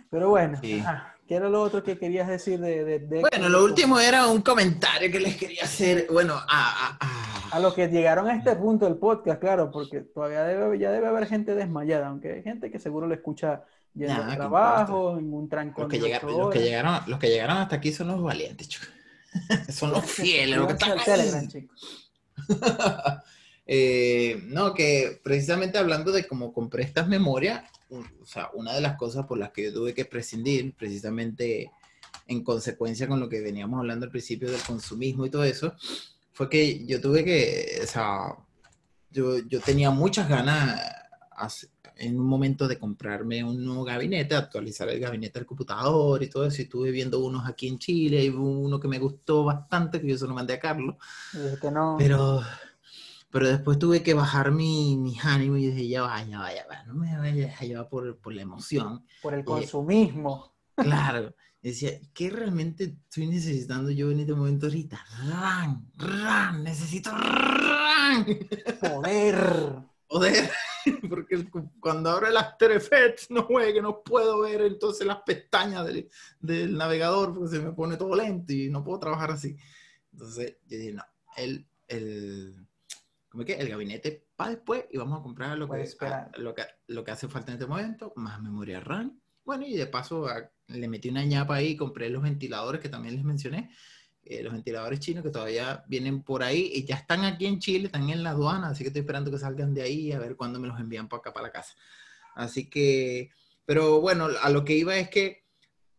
Pero bueno, Sí. ¿qué era lo otro que querías decir de... de- de- Bueno, lo último era un comentario que les quería hacer. Bueno, a, a- a- A los que llegaron a este punto del podcast, claro, porque todavía debe, ya debe haber gente desmayada, aunque hay gente que seguro lo escucha yendo Nah, al ¿qué trabajo, en un trancón los, que llegaron, los, que llegaron, los que llegaron hasta aquí son los valientes, chicos. *laughs* Son los *laughs* fieles, los que están. Telegram, chicos. *laughs* Eh, no, que precisamente hablando de cómo compré estas memorias, o sea, una de las cosas por las que yo tuve que prescindir, precisamente en consecuencia con lo que veníamos hablando al principio del consumismo y todo eso, fue que yo tuve que, o sea, yo, yo tenía muchas ganas hace- en un momento de comprarme un nuevo gabinete, actualizar el gabinete del computador y todo eso, y estuve viendo unos aquí en Chile, y hubo uno que me gustó bastante, que yo se lo mandé a Carlos, Y dije que no. pero, pero después tuve que bajar mi, mis ánimos y dije, ya va, ya va, ya va, no me vayas a llevar por, por la emoción. por el consumismo. Claro. Decía, ¿qué realmente estoy necesitando yo en este momento ahorita? ¡Ran! ¡Ran! ¡Necesito ran! Poder. Joder, *laughs* porque cuando abro el After Effects no juegue, no puedo ver entonces las pestañas del, del navegador porque se me pone todo lento y no puedo trabajar así. Entonces yo dije, no, el, el, ¿cómo es que? El gabinete para después y vamos a comprar lo que, a- lo, que, lo que hace falta en este momento, más memoria RAM. Bueno, y de paso a- le metí una ñapa ahí, compré los ventiladores que también les mencioné, eh, los ventiladores chinos que todavía vienen por ahí y ya están aquí en Chile, están en la aduana, así que estoy esperando que salgan de ahí a ver cuándo me los envían para acá, para la casa. Así que, pero bueno, a lo que iba es que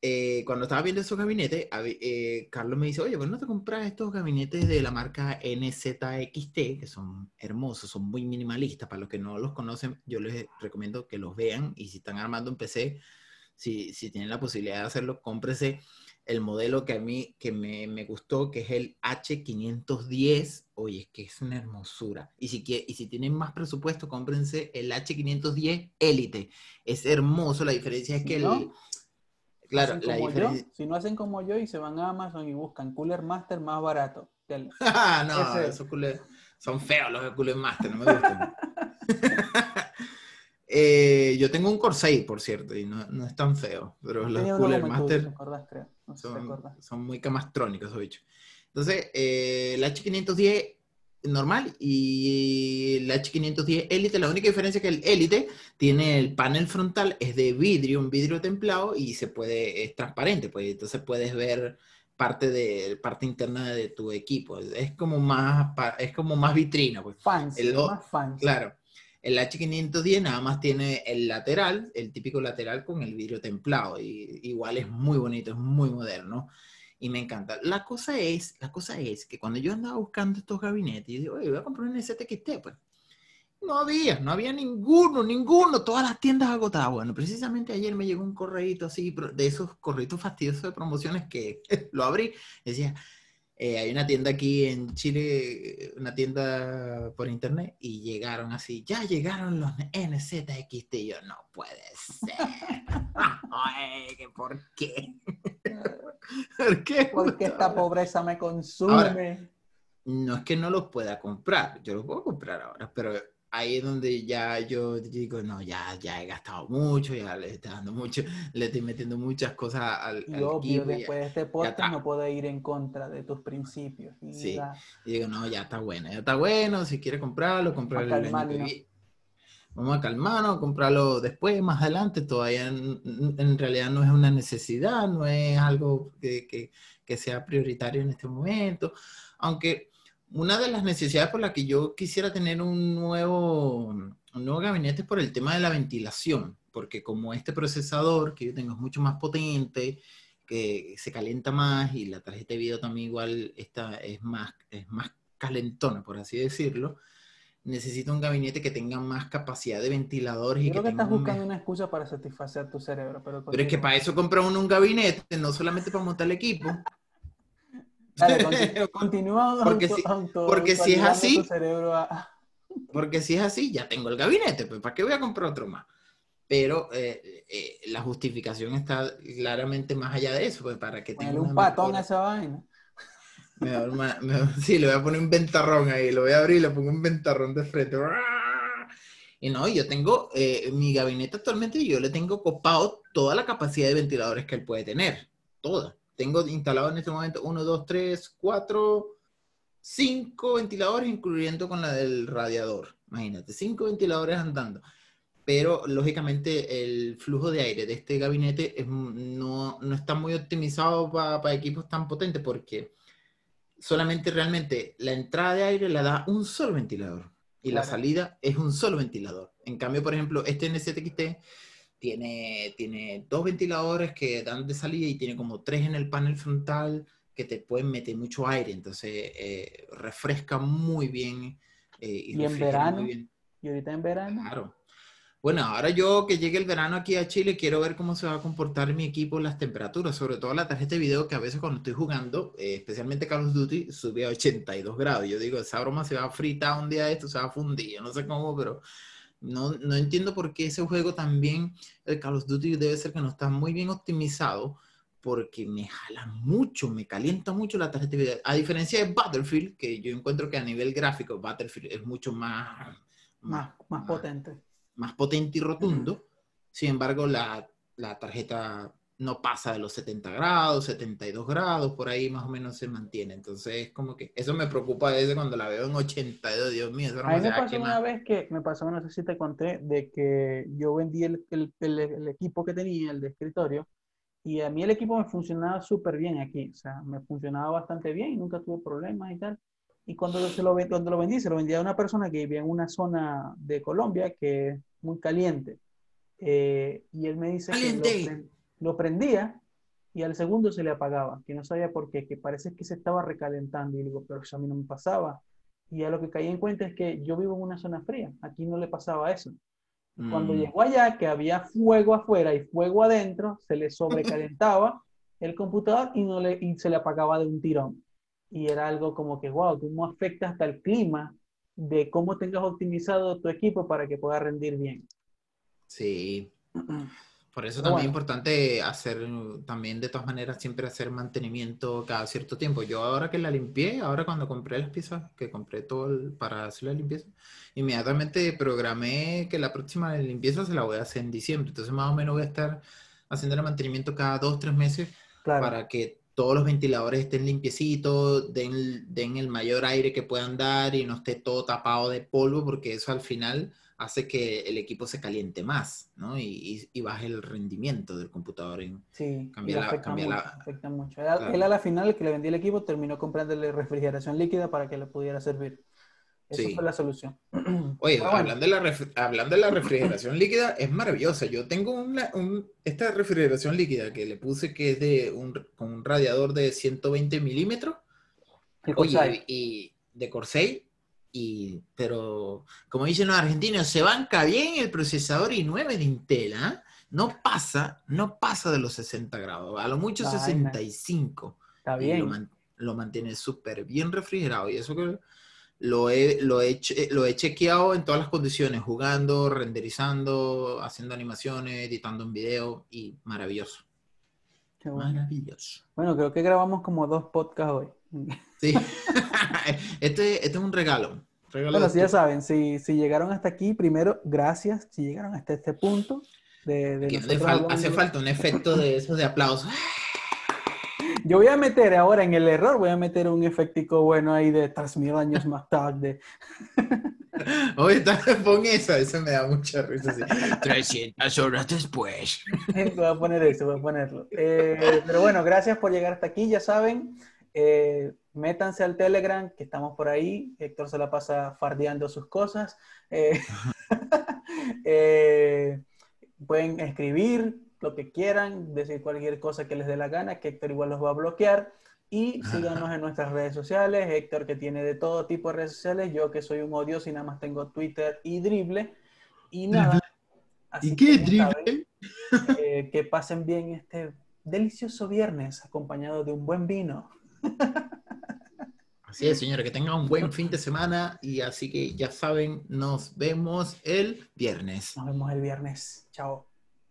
eh, cuando estaba viendo esos gabinetes, eh, Carlos me dice, oye, ¿por no te compras estos gabinetes de la marca NZXT, que son hermosos, son muy minimalistas? Para los que no los conocen, yo les recomiendo que los vean y si están armando un PC, si, si tienen la posibilidad de hacerlo, cómprese el modelo que a mí que me, me gustó, que es el H510. Oye, es que es una hermosura. Y si, quie- y si tienen más presupuesto, cómprense el H510 Elite. Es hermoso, la diferencia es que el... Claro, Hacen la como yo, si no hacen como yo y se van a Amazon y buscan Cooler Master más barato. Del- *laughs* Ah, no, Ese. esos coolers son feos los de Cooler Master, no me gustan. *laughs* Eh, yo tengo un Corsair, por cierto, y no, no es tan feo, pero los Cooler Master ¿te acordás, creo? No sé si son, son muy camastrónicos, esos bichos. Entonces, eh, el H510 normal y el H510 Elite, la única diferencia es que el Elite tiene el panel frontal, es de vidrio, un vidrio templado y se puede, es transparente, pues entonces puedes ver parte de parte interna de tu equipo. Es como más, es como más vitrina, pues. Fancy, el más fancy. Claro. El H510 nada más tiene el lateral, el típico lateral con el vidrio templado. Y igual es muy bonito, es muy moderno. Y me encanta. La cosa es, la cosa es que cuando yo andaba buscando estos gabinetes, yo digo, oye, voy a comprar un STXT, pues. No había, no había ninguno, ninguno, todas las tiendas agotadas. Bueno, precisamente ayer me llegó un correíto así, de esos correitos fastidiosos de promociones que *laughs* lo abrí, decía, eh, hay una tienda aquí en Chile, una tienda por internet, y llegaron así, ya llegaron los NZXT, y yo, no puede ser. *laughs* Ay, ¿qué ¿por qué? *laughs* ¿Por qué? Porque esta pobreza me consume. No es que no los pueda comprar, yo los puedo comprar ahora, pero ahí es donde ya yo digo, no, ya, ya he gastado mucho, ya le estoy dando mucho, *laughs* le estoy metiendo muchas cosas al, y al obvio, equipo, después de este podcast no puedo ir en contra de tus principios. Y Sí. Y digo, no, ya está bueno, ya está bueno, si quiere comprarlo, comprarlo el año que viene. Vamos a calmarnos, comprarlo después, más adelante, todavía en, en realidad no es una necesidad, no es algo que, que- que sea prioritario en este momento, aunque una de las necesidades por las que yo quisiera tener un nuevo, un nuevo gabinete es por el tema de la ventilación, porque como este procesador que yo tengo es mucho más potente, que se calienta más y la tarjeta de video también igual está, es, más, es más calentona, por así decirlo, necesito un gabinete que tenga más capacidad de ventiladores y Yo que creo que tenga estás buscando una excusa para satisfacer tu cerebro. Pero, Pero es que para eso compra uno un gabinete, no solamente para montar el equipo. Dale, *laughs* conti- continúa Porque auto- si- auto- porque si es así- a- *laughs* Porque si es así, ya tengo el gabinete, pues ¿para qué voy a comprar otro más? Pero eh, eh, la justificación está claramente más allá de eso, pues para que tenga un patón a esa vaina. Mejor- *laughs* sí, le voy a poner un ventarrón ahí, lo voy a abrir y le pongo un ventarrón de frente. Y no, yo tengo eh, mi gabinete actualmente, yo le tengo copado toda la capacidad de ventiladores que él puede tener. Toda. Tengo instalado en este momento uno, dos, tres, cuatro, cinco ventiladores, incluyendo con la del radiador. Imagínate, cinco ventiladores andando. Pero lógicamente el flujo de aire de este gabinete es, no, no está muy optimizado para equipos tan potentes porque solamente realmente la entrada de aire la da un solo ventilador y la salida es un solo ventilador. En cambio, por ejemplo, este NZXT tiene, tiene dos ventiladores que dan de salida y tiene como tres en el panel frontal que te pueden meter mucho aire, entonces eh, refresca muy bien. eh, y ¿Y en verano? muy bien. Y ahorita en verano. Claro. Bueno, ahora yo que llegue el verano aquí a Chile, quiero ver cómo se va a comportar mi equipo las temperaturas, sobre todo la tarjeta de video que a veces cuando estoy jugando, eh, especialmente Call of Duty, sube a 82 grados. Yo digo, esa broma se va a fritar un día de esto, se va a fundir, yo no sé cómo, pero no, no entiendo por qué ese juego también, el Call of Duty debe ser que no está muy bien optimizado, porque me jala mucho, me calienta mucho la tarjeta. A diferencia de Battlefield, que yo encuentro que a nivel gráfico Battlefield es mucho más... Más, más potente. más potente y rotundo. Sin embargo, la, la tarjeta no pasa de los 70 grados, 72 grados, por ahí más o menos se mantiene. Entonces, es como que eso me preocupa a veces cuando la veo en 82, Dios mío, eso no A mí me pasó una vez que, me pasó, no sé si te conté, de que yo vendí el, el- el- el equipo que tenía, el de escritorio, y a mí el equipo me funcionaba súper bien aquí, o sea, me funcionaba bastante bien y nunca tuve problemas y tal. Y cuando, se lo, cuando lo vendí, se lo vendí a una persona que vivía en una zona de Colombia que es muy caliente. Eh, y él me dice que Caliente. pre- lo prendía y al segundo se le apagaba, que no sabía por qué, que parece que se estaba recalentando. Y digo, pero eso a mí no me pasaba. Y a lo que caí en cuenta es que yo vivo en una zona fría, aquí no le pasaba eso. Cuando Mm. llegó allá, que había fuego afuera y fuego adentro, se le sobrecalentaba *laughs* el computador y, no le, y se le apagaba de un tirón. Y era algo como que, wow, cómo afecta hasta el clima de cómo tengas optimizado tu equipo para que pueda rendir bien. Sí. *clears throat* Por eso también es bueno. importante hacer, también de todas maneras, siempre hacer mantenimiento cada cierto tiempo. Yo ahora que la limpié, ahora cuando compré las piezas, que compré todo el- para hacer la limpieza, inmediatamente programé que la próxima limpieza se la voy a hacer en diciembre. Entonces más o menos voy a estar haciendo el mantenimiento cada dos, tres meses Claro, para que todos los ventiladores estén limpiecitos, den, den el mayor aire que puedan dar y no esté todo tapado de polvo, porque eso al final hace que el equipo se caliente más, ¿no? Y, y- y baje el rendimiento del computador. sí, cambia y la- afecta cambia mucho, la- afecta mucho. Él, Claro. él a la final, el que le vendí el equipo, terminó comprándole refrigeración líquida para que le pudiera servir. Esa Sí. fue la solución. *clears throat* Oye, bueno, hablando, de la hablando de la refrigeración *laughs* líquida, es maravillosa. Yo tengo una, un- esta refrigeración líquida que le puse que es de un, con un radiador de 120 milímetros. Oye, y de Corsair, y, pero como dicen los argentinos, se banca bien el procesador i9 de Intel, ¿ah? No pasa, no pasa de los 60 grados, a lo mucho Vaina. 65. Está Y lo, bien. man- lo mantiene súper bien refrigerado. Y eso que lo he, lo, he, lo he chequeado en todas las condiciones, jugando, renderizando, haciendo animaciones, editando un video, y maravilloso. Qué bueno. Maravilloso. Bueno, creo que grabamos como dos podcasts hoy. Sí. *laughs* este, este es un regalo. regalo Bueno, si ya saben, si, si llegaron hasta aquí, primero, gracias. Si llegaron hasta este punto de, de hace, fal- hablando- hace falta un efecto de esos de aplausos. Yo voy a meter ahora en el error, voy a meter un efectico bueno ahí de 3.000 años más tarde. *laughs* Oye, está- pon esa, eso me da mucha risa. así. 300 horas después. *laughs* voy a poner eso, voy a ponerlo. Eh, pero bueno, gracias por llegar hasta aquí, ya saben. Eh, métanse al Telegram, que estamos por ahí. Héctor se la pasa fardeando sus cosas. Eh, *laughs* eh, pueden escribir lo que quieran, decir cualquier cosa que les dé la gana, que Héctor igual los va a bloquear. Y síganos en nuestras redes sociales. Héctor, que tiene de todo tipo de redes sociales. Yo, que soy un odioso y nada más tengo Twitter y Drible. Y nada. así ¿Y que qué saben, triple? eh, que pasen bien este delicioso viernes acompañado de un buen vino. Así es, señora, que tengan un buen fin de semana y así que ya saben, nos vemos el viernes. Nos vemos el viernes. Chao.